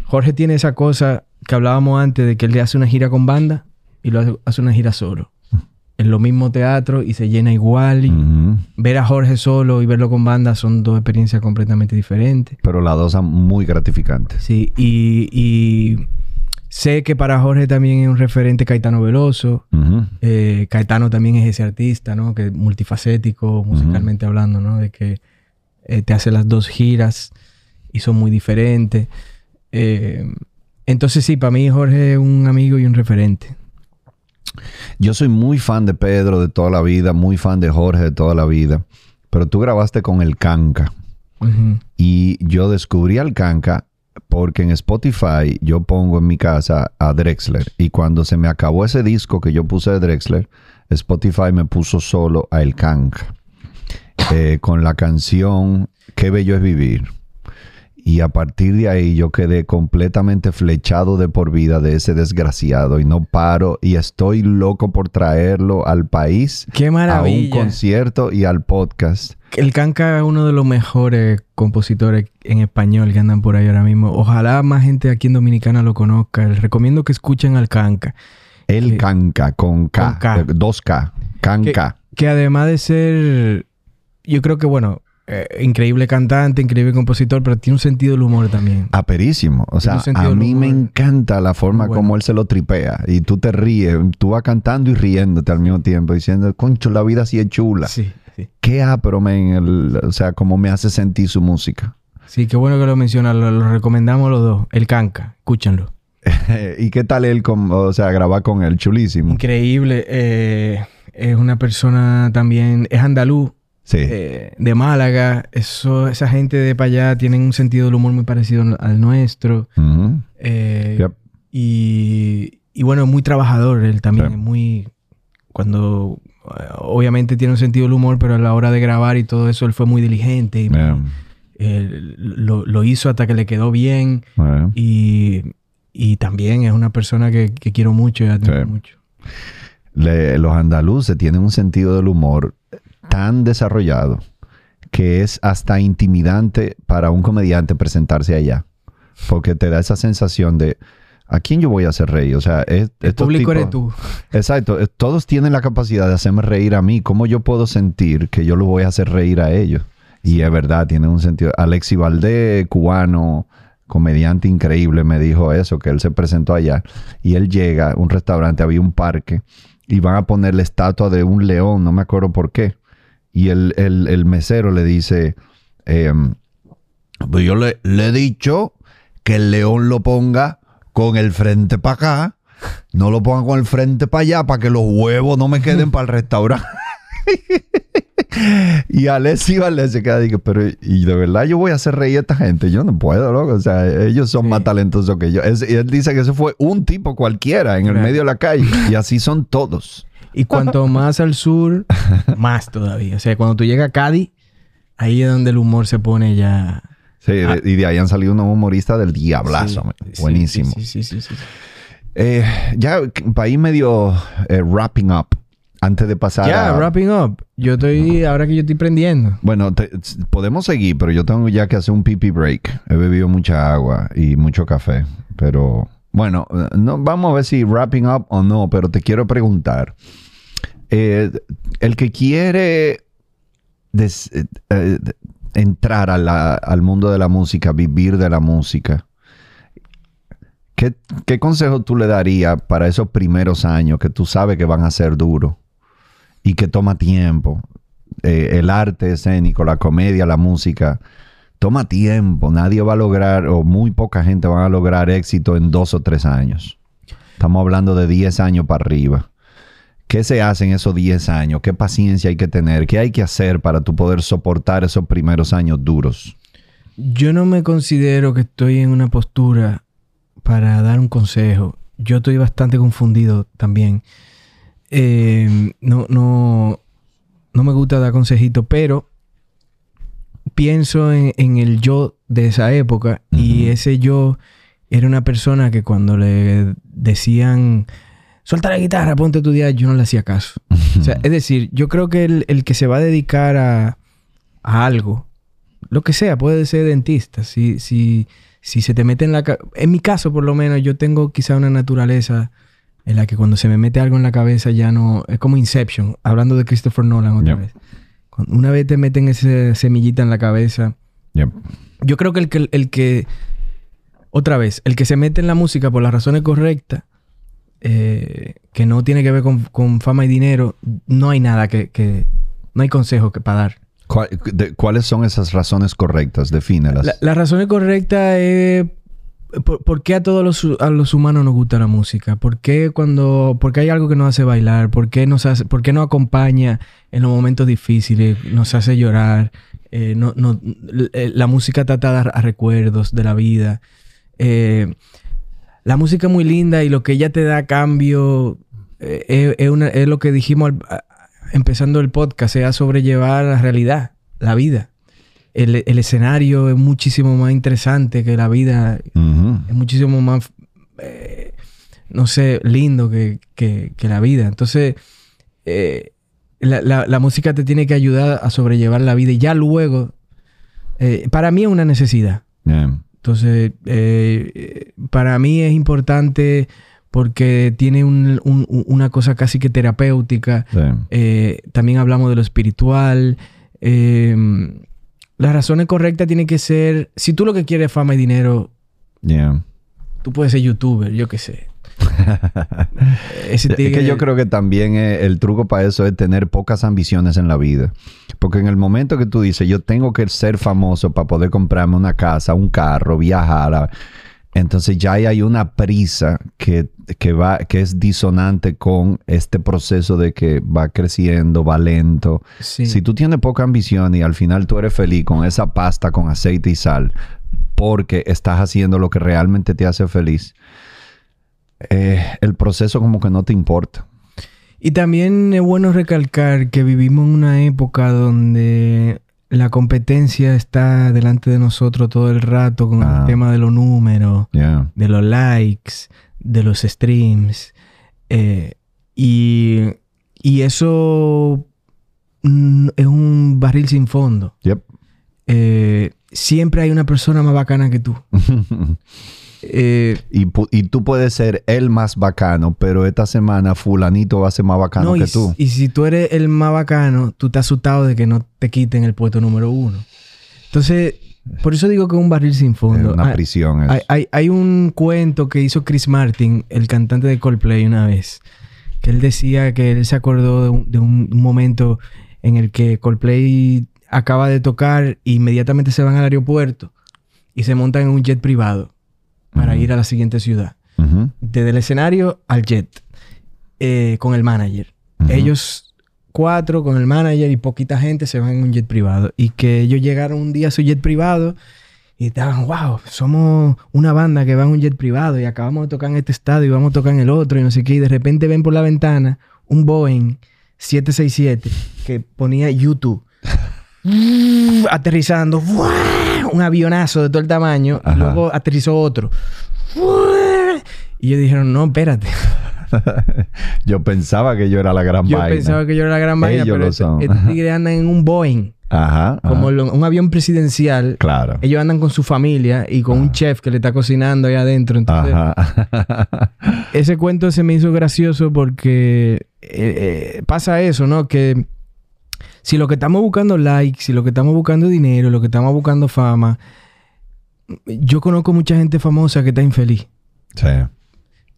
Jorge tiene esa cosa que hablábamos antes de que él le hace una gira con banda y lo hace, hace una gira solo. En lo mismo teatro y se llena igual. Y Ujú. ver a Jorge solo y verlo con banda son dos experiencias completamente diferentes. Pero las dos son muy gratificantes. Sí, y, y sé que para Jorge también es un referente Caetano Veloso. Ujú. Eh, Caetano también es ese artista, ¿no? Que es multifacético, musicalmente hablando, ¿no? De que eh, te hace las dos giras y son muy diferentes. Eh, entonces sí, para mí Jorge es un amigo y un referente. Yo soy muy fan de Pedro de toda la vida, muy fan de Jorge de toda la vida. Pero tú grabaste con el Canca. Y yo descubrí al Canca porque en Spotify yo pongo en mi casa a Drexler. Y cuando se me acabó ese disco que yo puse de Drexler, Spotify me puso solo a El Canca. eh, con la canción Qué bello es vivir. Y a partir de ahí yo quedé completamente flechado de por vida de ese desgraciado y no paro y estoy loco por traerlo al país, ¡Qué a un maravilla! concierto y al podcast. El Canca es uno de los mejores compositores en español que andan por ahí ahora mismo. Ojalá más gente aquí en Dominicana lo conozca. Les recomiendo que escuchen al Canca. El Canca con K, con K. eh, dos K, Que, Canca. que además de ser, yo creo que, bueno, eh, increíble cantante, increíble compositor, pero tiene un sentido del humor también. Aperísimo. O sea, a mí me encanta la forma bueno. como él se lo tripea. Y tú te ríes, tú vas cantando y riéndote al mismo tiempo, diciendo, concho, la vida sí es chula. Sí, sí. Qué ápero, men, el- o sea, cómo me hace sentir su música. Sí, qué bueno que lo mencionas. Lo, lo recomendamos los dos. El Canca. Escúchanlo. ¿Y qué tal él, con, o sea, grabar con él? Chulísimo. Increíble. eh, es una persona también... Es andaluz. Sí. eh, de Málaga. Eso, esa gente de para allá tienen un sentido del humor muy parecido al nuestro. Eh, Yep. y, y bueno, muy trabajador. Él también Sí. es muy... Cuando... eh, Obviamente tiene un sentido del humor, pero a la hora de grabar y todo eso, él fue muy diligente. Y Yeah. eh, lo, lo hizo hasta que le quedó bien. Yeah. Y, y también es una persona que, que quiero mucho y admiro Sí. mucho. Le- los andaluces tienen un sentido del humor tan desarrollado que es hasta intimidante para un comediante presentarse allá. Porque te da esa sensación de ¿a quién yo voy a hacer reír? O sea, es, El público tipos- eres tú. Exacto. eh, Todos tienen la capacidad de hacerme reír a mí. ¿Cómo yo puedo sentir que yo lo voy a hacer reír a ellos? Y es verdad, tiene un sentido. Alexi Valdés, cubano, comediante increíble, me dijo eso, que él se presentó allá. Y él llega a un restaurante, había un parque. y van a poner la estatua de un león, no me acuerdo por qué. Y el, el- el mesero le dice, em, pues yo le, le he dicho que el león lo ponga con el frente para acá, no lo ponga con el frente para allá para que los huevos no me queden para el restaurante. y Alessi Valdés se queda dije, pero y de verdad yo voy a hacer reír a esta gente, yo no puedo, loco. O sea, ellos son más talentosos que yo. Es- y él dice que ese fue un tipo cualquiera en el medio de la calle. Y así son todos. Y cuanto más al sur, más todavía. O sea, cuando tú llegas a Cádiz, ahí es donde el humor se pone ya... Sí, de- y de ahí han salido unos humoristas del diablazo. Sí, Buenísimo. Sí, sí, sí, sí, sí. Eh, ya para ir medio eh, wrapping up, antes de pasar Ya, a... wrapping up. Yo estoy... Ahora que yo estoy prendiendo. Bueno, te- podemos seguir, pero yo tengo ya que hacer un pipi break. He bebido mucha agua y mucho café, pero bueno, eh, no, vamos a ver si wrapping up o no, pero te quiero preguntar. Eh, el que quiere eh, eh, entrar al mundo de la música, vivir de la música, ¿qué, consejo tú le darías para esos primeros años que tú sabes que van a ser duros y que toma tiempo? el arte escénico, la comedia, la música, toma tiempo. Nadie va a lograr, o muy poca gente va a lograr éxito en dos o tres años. Estamos hablando de 10 años para arriba. ¿Qué se hace en esos 10 años? ¿Qué paciencia hay que tener? ¿Qué hay que hacer para tú poder soportar esos primeros años duros? Yo no me considero que estoy en una postura para dar un consejo. Yo estoy bastante confundido también. Eh, no, no, no me gusta dar consejitos, pero pienso en, en el yo de esa época y ese yo era una persona que cuando le decían suelta la guitarra, ponte a estudiar, yo no le hacía caso. O sea, es decir, yo creo que el, el que se va a dedicar a, a algo, lo que sea, puede ser dentista. Si, si, si se te mete en la... En mi caso, por lo menos, yo tengo quizá una naturaleza en la que cuando se me mete algo en la cabeza ya no... Es como Inception, hablando de Christopher Nolan otra Yep. vez. Cuando una vez te meten esa semillita en la cabeza, Yep. yo creo que el, que el que... Otra vez, el que se mete en la música por las razones correctas, eh, que no tiene que ver con, con fama y dinero, no hay nada que... que- no hay consejo que para dar. ¿Cuál- de- ¿Cuáles son esas razones correctas? Defínelas. La, la razón correcta es por, por qué a todos los, a los humanos nos gusta la música. ¿Por qué cuando, porque hay algo que nos hace bailar? ¿Por qué nos hace, por qué nos acompaña en los momentos difíciles? Nos hace llorar. Eh, no, no, eh, la música trata de dar a recuerdos de la vida. Eh, la música es muy linda y lo que ella te da a cambio eh, es, es una- es lo que dijimos al- empezando el podcast, es a sobrellevar la realidad, la vida. El, el escenario es muchísimo más interesante que la vida, es muchísimo más, eh, no sé, lindo que, que- que la vida. Entonces, eh, la, la- la música te tiene que ayudar a sobrellevar la vida y ya luego, eh, para mí es una necesidad. Yeah. Entonces, eh, eh, para mí es importante porque tiene un- un- un- una cosa casi que terapéutica. Sí. Eh, también hablamos de lo espiritual. Eh, las razones correctas tienen que ser, si tú lo que quieres es fama y dinero, Yeah. tú puedes ser youtuber, yo qué sé. Es que yo creo que también eh, el truco para eso es tener pocas ambiciones en la vida. Porque en el momento que tú dices, yo tengo que ser famoso para poder comprarme una casa, un carro, viajar, a- entonces ya hay una prisa que, que, va, que es disonante con este proceso de que va creciendo, va lento. Sí. Si tú tienes poca ambición y al final tú eres feliz con esa pasta con aceite y sal, porque estás haciendo lo que realmente te hace feliz, eh, el proceso como que no te importa. Y también es bueno recalcar que vivimos en una época donde la competencia está delante de nosotros todo el rato con Ah. el tema de los números, Yeah. de los likes, de los streams. eh, y, y eso es un barril sin fondo. Yep. Eh, siempre hay una persona más bacana que tú. Eh, y, tú puedes ser el más bacano, pero esta semana fulanito va a ser más bacano no, que tú. y si tú eres el más bacano, tú estás asustado de que no te quiten el puesto número uno. Entonces, por eso digo que es un barril sin Es fondo. una Hay- prisión. eso. Hay, hay- hay un cuento que hizo Chris Martin, el cantante de Coldplay, una vez, que él decía que él se acordó de un, de un momento en el que Coldplay acaba de tocar e inmediatamente se van al aeropuerto y se montan en un jet privado para ir a la siguiente ciudad. Desde el escenario al jet, eh, con el manager. Ellos cuatro con el manager y poquita gente se van en un jet privado. Y que ellos llegaron un día a su jet privado y estaban, wow, somos una banda que va en un jet privado y acabamos de tocar en este estadio y vamos a tocar en el otro y no sé qué. Y de repente ven por la ventana un Boeing 767 que ponía YouTube. aterrizando, ¡buah! Un avionazo de todo el tamaño, y luego aterrizó otro. Y ellos dijeron, no, espérate. Yo pensaba que yo era la gran Yo vaina. pensaba que yo era la gran vaina, Ellos pero lo este- son. estos tigres andan en un Boeing, Ajá. como ajá. lo- un avión presidencial. Claro. Ellos andan con su familia y con un chef que le está cocinando ahí adentro. Entonces, Ajá. ese cuento se me hizo gracioso porque eh, eh, pasa eso, ¿no? Que si lo que estamos buscando likes, si lo que estamos buscando es dinero, lo que estamos buscando fama, yo conozco mucha gente famosa que está infeliz. sí.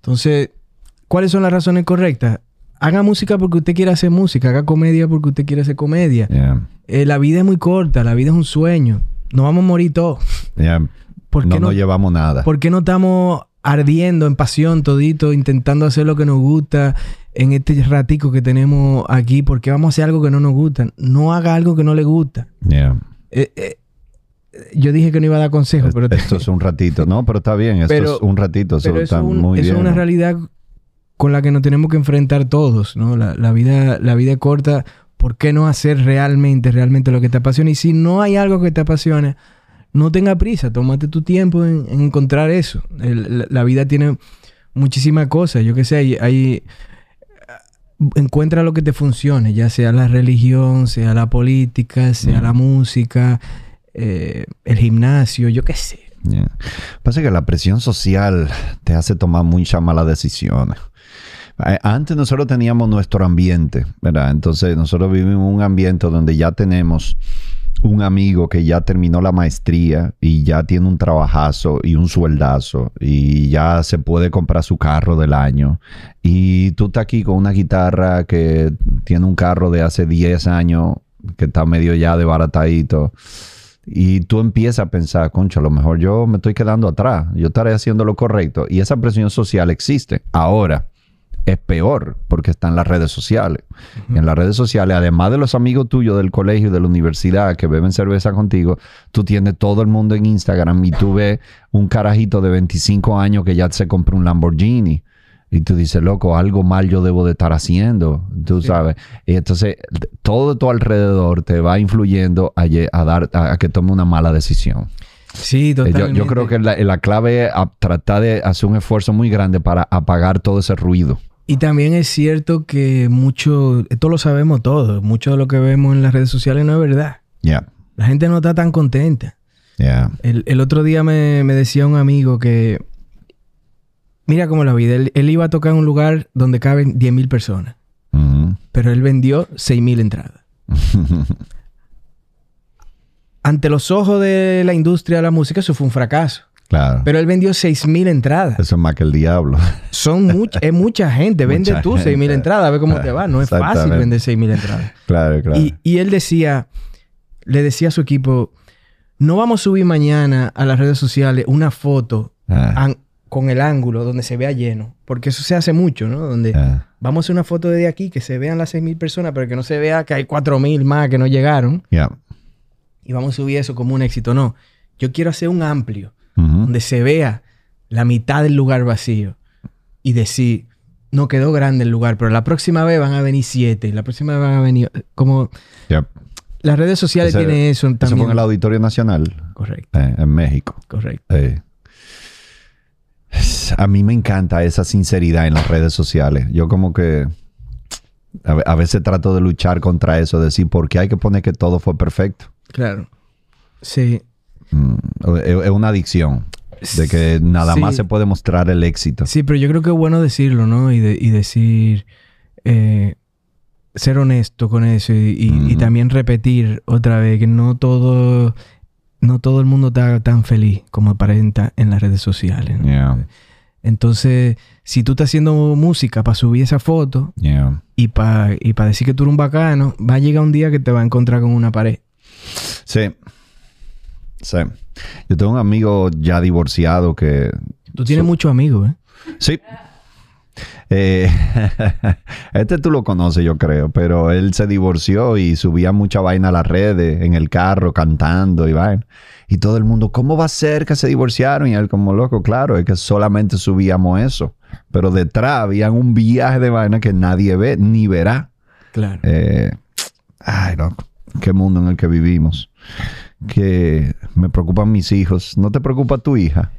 Entonces, ¿cuáles son las razones correctas? Haga música porque usted quiere hacer música, haga comedia porque usted quiere hacer comedia. Yeah. Eh, la vida es muy corta, la vida es un sueño. Nos vamos a morir todos. Yeah. ¿Por qué no, no, no llevamos nada. ¿Por qué no estamos ardiendo en pasión todito, intentando hacer lo que nos gusta en este ratico que tenemos aquí? ¿Por qué vamos a hacer algo que no nos gusta? No haga algo que no le gusta. Yeah. Eh, eh, yo dije que no iba a dar consejos, pero... Esto es un ratito, ¿no? Pero está bien, esto Pero- es un ratito, eso está un- muy eso bien. es una realidad con la que nos tenemos que enfrentar todos, ¿no? La, la vida, la vida es corta. ¿Por qué no hacer realmente, realmente lo que te apasiona? Y si no hay algo que te apasione, no tenga prisa. Tómate tu tiempo en, en encontrar eso. El- la, la vida tiene muchísimas cosas. Yo qué sé, hay, hay- Encuentra lo que te funcione, ya sea la religión, sea la política, sea la música, eh, el gimnasio, yo qué sé. Yeah. Pasa que la presión social te hace tomar muchas malas decisiones. Eh, Antes nosotros teníamos nuestro ambiente, ¿verdad? Entonces nosotros vivimos en un ambiente donde ya tenemos un amigo que ya terminó la maestría y ya tiene un trabajazo y un sueldazo y ya se puede comprar su carro del año. Y tú estás aquí con una guitarra que tiene un carro de hace 10 años que está medio ya desbaratadito. Y tú empiezas a pensar, concha, a lo mejor yo me estoy quedando atrás, yo estaré haciendo lo correcto. Y esa presión social existe. Ahora, es peor porque está en las redes sociales. En las redes sociales, además de los amigos tuyos del colegio y de la universidad que beben cerveza contigo, tú tienes todo el mundo en Instagram y tú ves un carajito de 25 años que ya se compró un Lamborghini. Y tú dices, loco, algo mal yo debo de estar haciendo, tú sabes. Y entonces todo de tu alrededor te va influyendo a, dar, a, a que tome una mala decisión. Sí, Eh, Yo, totalmente. yo creo que la, la clave es a tratar de hacer un esfuerzo muy grande para apagar todo ese ruido. Y también es cierto que mucho, esto lo sabemos todos, mucho de lo que vemos en las redes sociales no es verdad. La gente no está tan contenta. El, el otro día me, me decía un amigo que, mira cómo la vida, él, él iba a tocar en un lugar donde caben 10.000 personas, Ujú. pero él vendió 6.000 entradas. Ante los ojos de la industria de la música, eso fue un fracaso. Claro. Pero él vendió 6.000 entradas. Eso es más que el diablo. Son mucha, es mucha gente. Vende Mucha tú 6.000 gente. entradas, a ver cómo te va. No es fácil vender 6.000 entradas. claro, claro. Y, y él decía, le decía a su equipo, no vamos a subir mañana a las redes sociales una foto Ah, con el ángulo donde se vea lleno, porque eso se hace mucho, ¿no? Donde ah, vamos a hacer una foto desde aquí que se vean las 6.000 personas, pero que no se vea que hay 4.000 más que no llegaron, ya. y vamos a subir eso como un éxito. No, yo quiero hacer un amplio, Donde se vea la mitad del lugar vacío y decir, no quedó grande el lugar, pero la próxima vez van a venir siete, la próxima vez van a venir como... Las redes sociales Ese- tienen eso Eso también. fue en el Auditorio Nacional, Correcto, eh, en México. correcto. Eh, A mí me encanta esa sinceridad en las redes sociales. Yo como que a veces trato de luchar contra eso, decir, ¿por qué hay que poner que todo fue perfecto? Claro. Sí. Mm, es, es una adicción de que nada Sí. más se puede mostrar el éxito. Sí, pero yo creo que es bueno decirlo, ¿no? Y, de- y decir, eh, ser honesto con eso y, y- y Ujú. también repetir otra vez que no todo, no todo el mundo está tan feliz como aparenta en las redes sociales. ¿no? Yeah. Entonces, si tú estás haciendo música para subir esa foto Yeah. y para y pa decir que tú eres un bacano, va a llegar un día que te va a encontrar con una pared. Sí. Sí. Yo tengo un amigo ya divorciado que... Tú tienes muchos amigos, ¿eh? Sí. Eh, este tú lo conoces, yo creo, pero él se divorció y subía mucha vaina a las redes, en el carro, cantando y vaina. Y todo el mundo, ¿cómo va a ser que se divorciaron? Y él como loco, claro, es que solamente subíamos eso. Pero detrás había un viaje de vaina que nadie ve ni verá. Claro. Eh, ay, loco, qué mundo en el que vivimos. Que me preocupan mis hijos. ¿No te preocupa tu hija?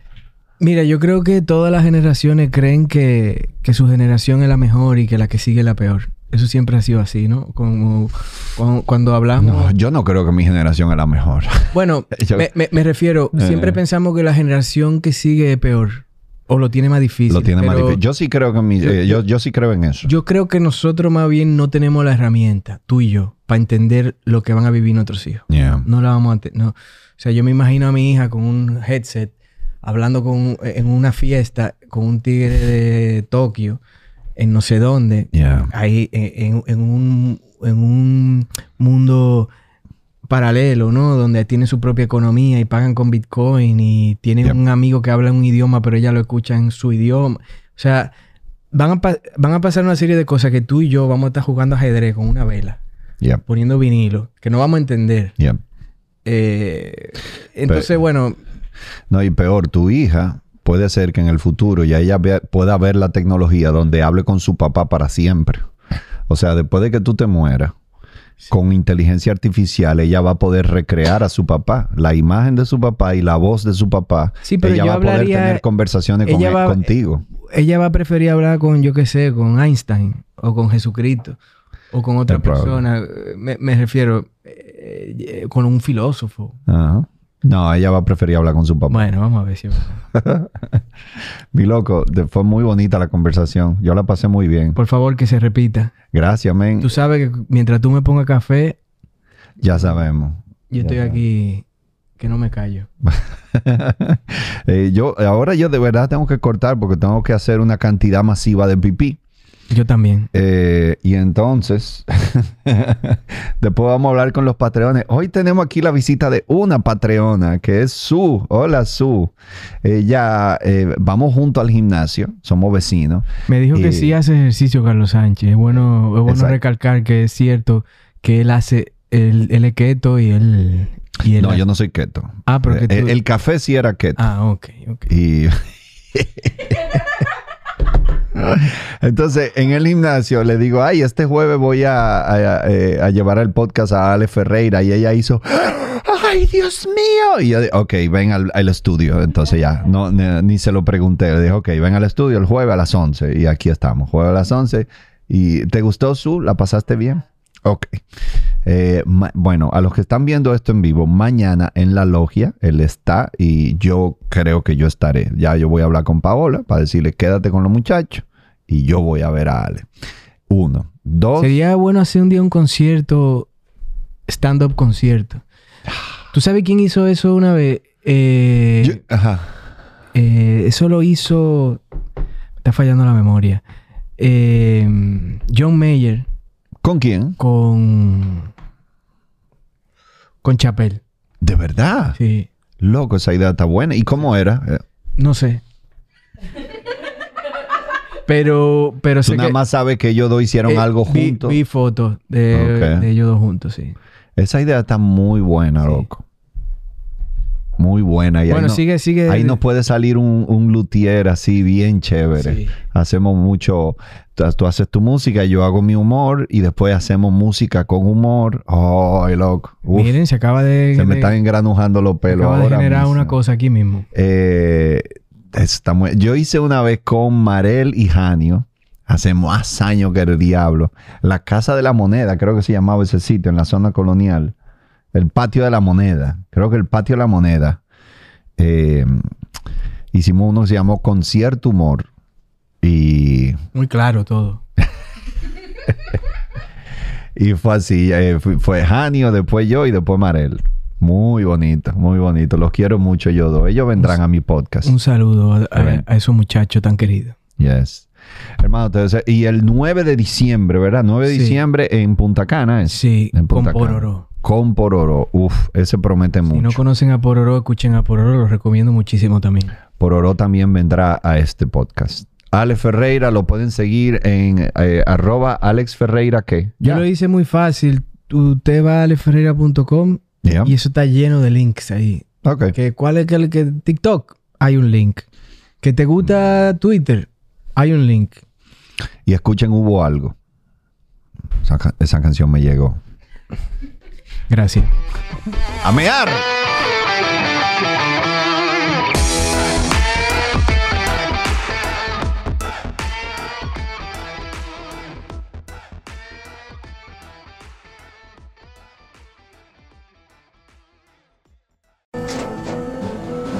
Mira, yo creo que todas las generaciones creen que, que su generación es la mejor y que la que sigue es la peor. Eso siempre ha sido así, ¿no? Como cuando, cuando hablamos... No, yo no creo que mi generación es la mejor. Bueno, Yo- me, me- me refiero, siempre Eh. pensamos que la generación que sigue es peor o lo tiene más difícil. Lo tiene más difícil. Yo sí creo que mi- yo- eh, yo, yo sí creo en eso. Yo creo que nosotros más bien no tenemos la herramienta, tú y yo, para entender lo que van a vivir nuestros hijos. Yeah. No la vamos a... no. O sea, yo me imagino a mi hija con un headset hablando con, en una fiesta con un tigre de Tokio en no sé dónde. Yeah. Ahí en- en un, en un mundo paralelo, ¿no? Donde tienen su propia economía y pagan con Bitcoin y tienen Yep. un amigo que habla un idioma pero ella lo escucha en su idioma. O sea, van a, van a pasar una serie de cosas que tú y yo vamos a estar jugando ajedrez con una vela, poniendo vinilo, que no vamos a entender. Eh, entonces, Pero- bueno, No, y peor, tu hija puede ser que en el futuro ya ella vea- pueda ver la tecnología donde hable con su papá para siempre. O sea, después de que tú te mueras, con inteligencia artificial, ella va a poder recrear a su papá, la imagen de su papá y la voz de su papá. Sí, pero ella yo va a poder hablaría- tener conversaciones con ella él- va- contigo. ella va a preferir hablar con, yo qué sé, con Einstein o con Jesucristo o con otra persona. Me, me refiero eh, eh, con un filósofo. Ajá. No, ella va a preferir hablar con su papá. Bueno, vamos a ver si... Mi loco, fue muy bonita la conversación. Yo la pasé muy bien. Por favor, que se repita. Gracias, men. Tú sabes que mientras tú me pongas café, Ya sabemos. yo estoy aquí que no me callo. Eh, yo ahora yo de verdad tengo que cortar porque tengo que hacer una cantidad masiva de pipí. Yo también. Eh, y entonces, después vamos a hablar con los patreones. Hoy tenemos aquí la visita de una patreona que es Su. Hola, Su. Ella, eh, vamos junto al gimnasio, somos vecinos. Me dijo que sí hace ejercicio Carlos Sánchez. Es bueno, es bueno Exacto. recalcar que es cierto que él hace... Él, él es keto y él... Y él No, yo no soy keto. Ah, pero que Eh, el, café sí era keto. Ah, ok, ok. Y entonces en el gimnasio le digo, ay, este jueves voy eh, a llevar el podcast a Ale Ferreira y ella hizo, ay, Dios mío. Y yo, ok, ven al, estudio. Entonces ya, no, ni, se lo pregunté. Le dije, ok, ven al estudio el jueves a las 11 y aquí estamos, jueves a las 11. ¿Y te gustó su? ¿La pasaste bien? Ok. Eh, bueno, a los que están viendo esto en vivo, mañana en la logia, él está y yo creo que yo estaré. Ya yo voy a hablar con Paola para decirle, quédate con los muchachos y yo voy a ver a Ale. Uno. Dos. Sería bueno hacer un día un concierto, stand-up concierto. ¿Tú sabes quién hizo eso una vez? Eh, Yo- ajá. eh, eso lo hizo... Me está fallando la memoria. Eh, John Mayer ¿Con quién? con... Con Chapel. De verdad. Sí. Loco, esa idea está buena. ¿Y cómo era? No sé. Pero, pero Tú sé nada que... más sabes que ellos dos hicieron eh, algo vi- juntos. Vi, fotos de, ellos dos juntos, sí. Esa idea está muy buena, Sí. loco. Muy buena. Y ahí Bueno, no- sigue, sigue. Ahí nos puede salir un, un luthier así bien chévere. Sí. Hacemos mucho, tú, tú haces tu música, yo hago mi humor y después hacemos música con humor. ¡Ay, loco! Uf, Miren, se acaba de... se me están engranujando los se pelos acaba de generar mismo. una cosa aquí mismo. Eh, está muy- yo hice una vez con Marel y Janio, hace más años que el diablo, la Casa de la Moneda, creo que se llamaba ese sitio, en la zona colonial. El Patio de la Moneda, creo que el Patio de la Moneda. Eh, hicimos uno que se llamó Concierto Humor. Y, Muy claro todo. y fue así, eh, fue, fue Janio, después yo y después Marel. Muy bonito, muy bonito. Los quiero mucho yo dos. Ellos vendrán a mi podcast. Un saludo a, a- Amén. a esos muchachos tan queridos. Yes. Hermano, deseo- y el 9 de diciembre, ¿verdad? 9 de Sí. diciembre en Punta Cana. ¿es? Sí, En con Punta Cana. Pororó. Con Pororo. Uf, ese promete Si mucho. no conocen a Pororó, escuchen a Pororó. Los recomiendo muchísimo también. Pororo también vendrá a este podcast. Alex Ferreira lo pueden seguir en eh, arroba Alex Ferreira, ¿qué? Yo lo hice muy fácil. Usted va a aleferreira.com Y eso está lleno de links ahí. Que, ¿Cuál es el que TikTok? Hay un link. ¿Que te gusta Twitter? Hay un link. Y escuchen Hubo Algo. Esa, ca- esa canción me llegó. Gracias. ¡A mear!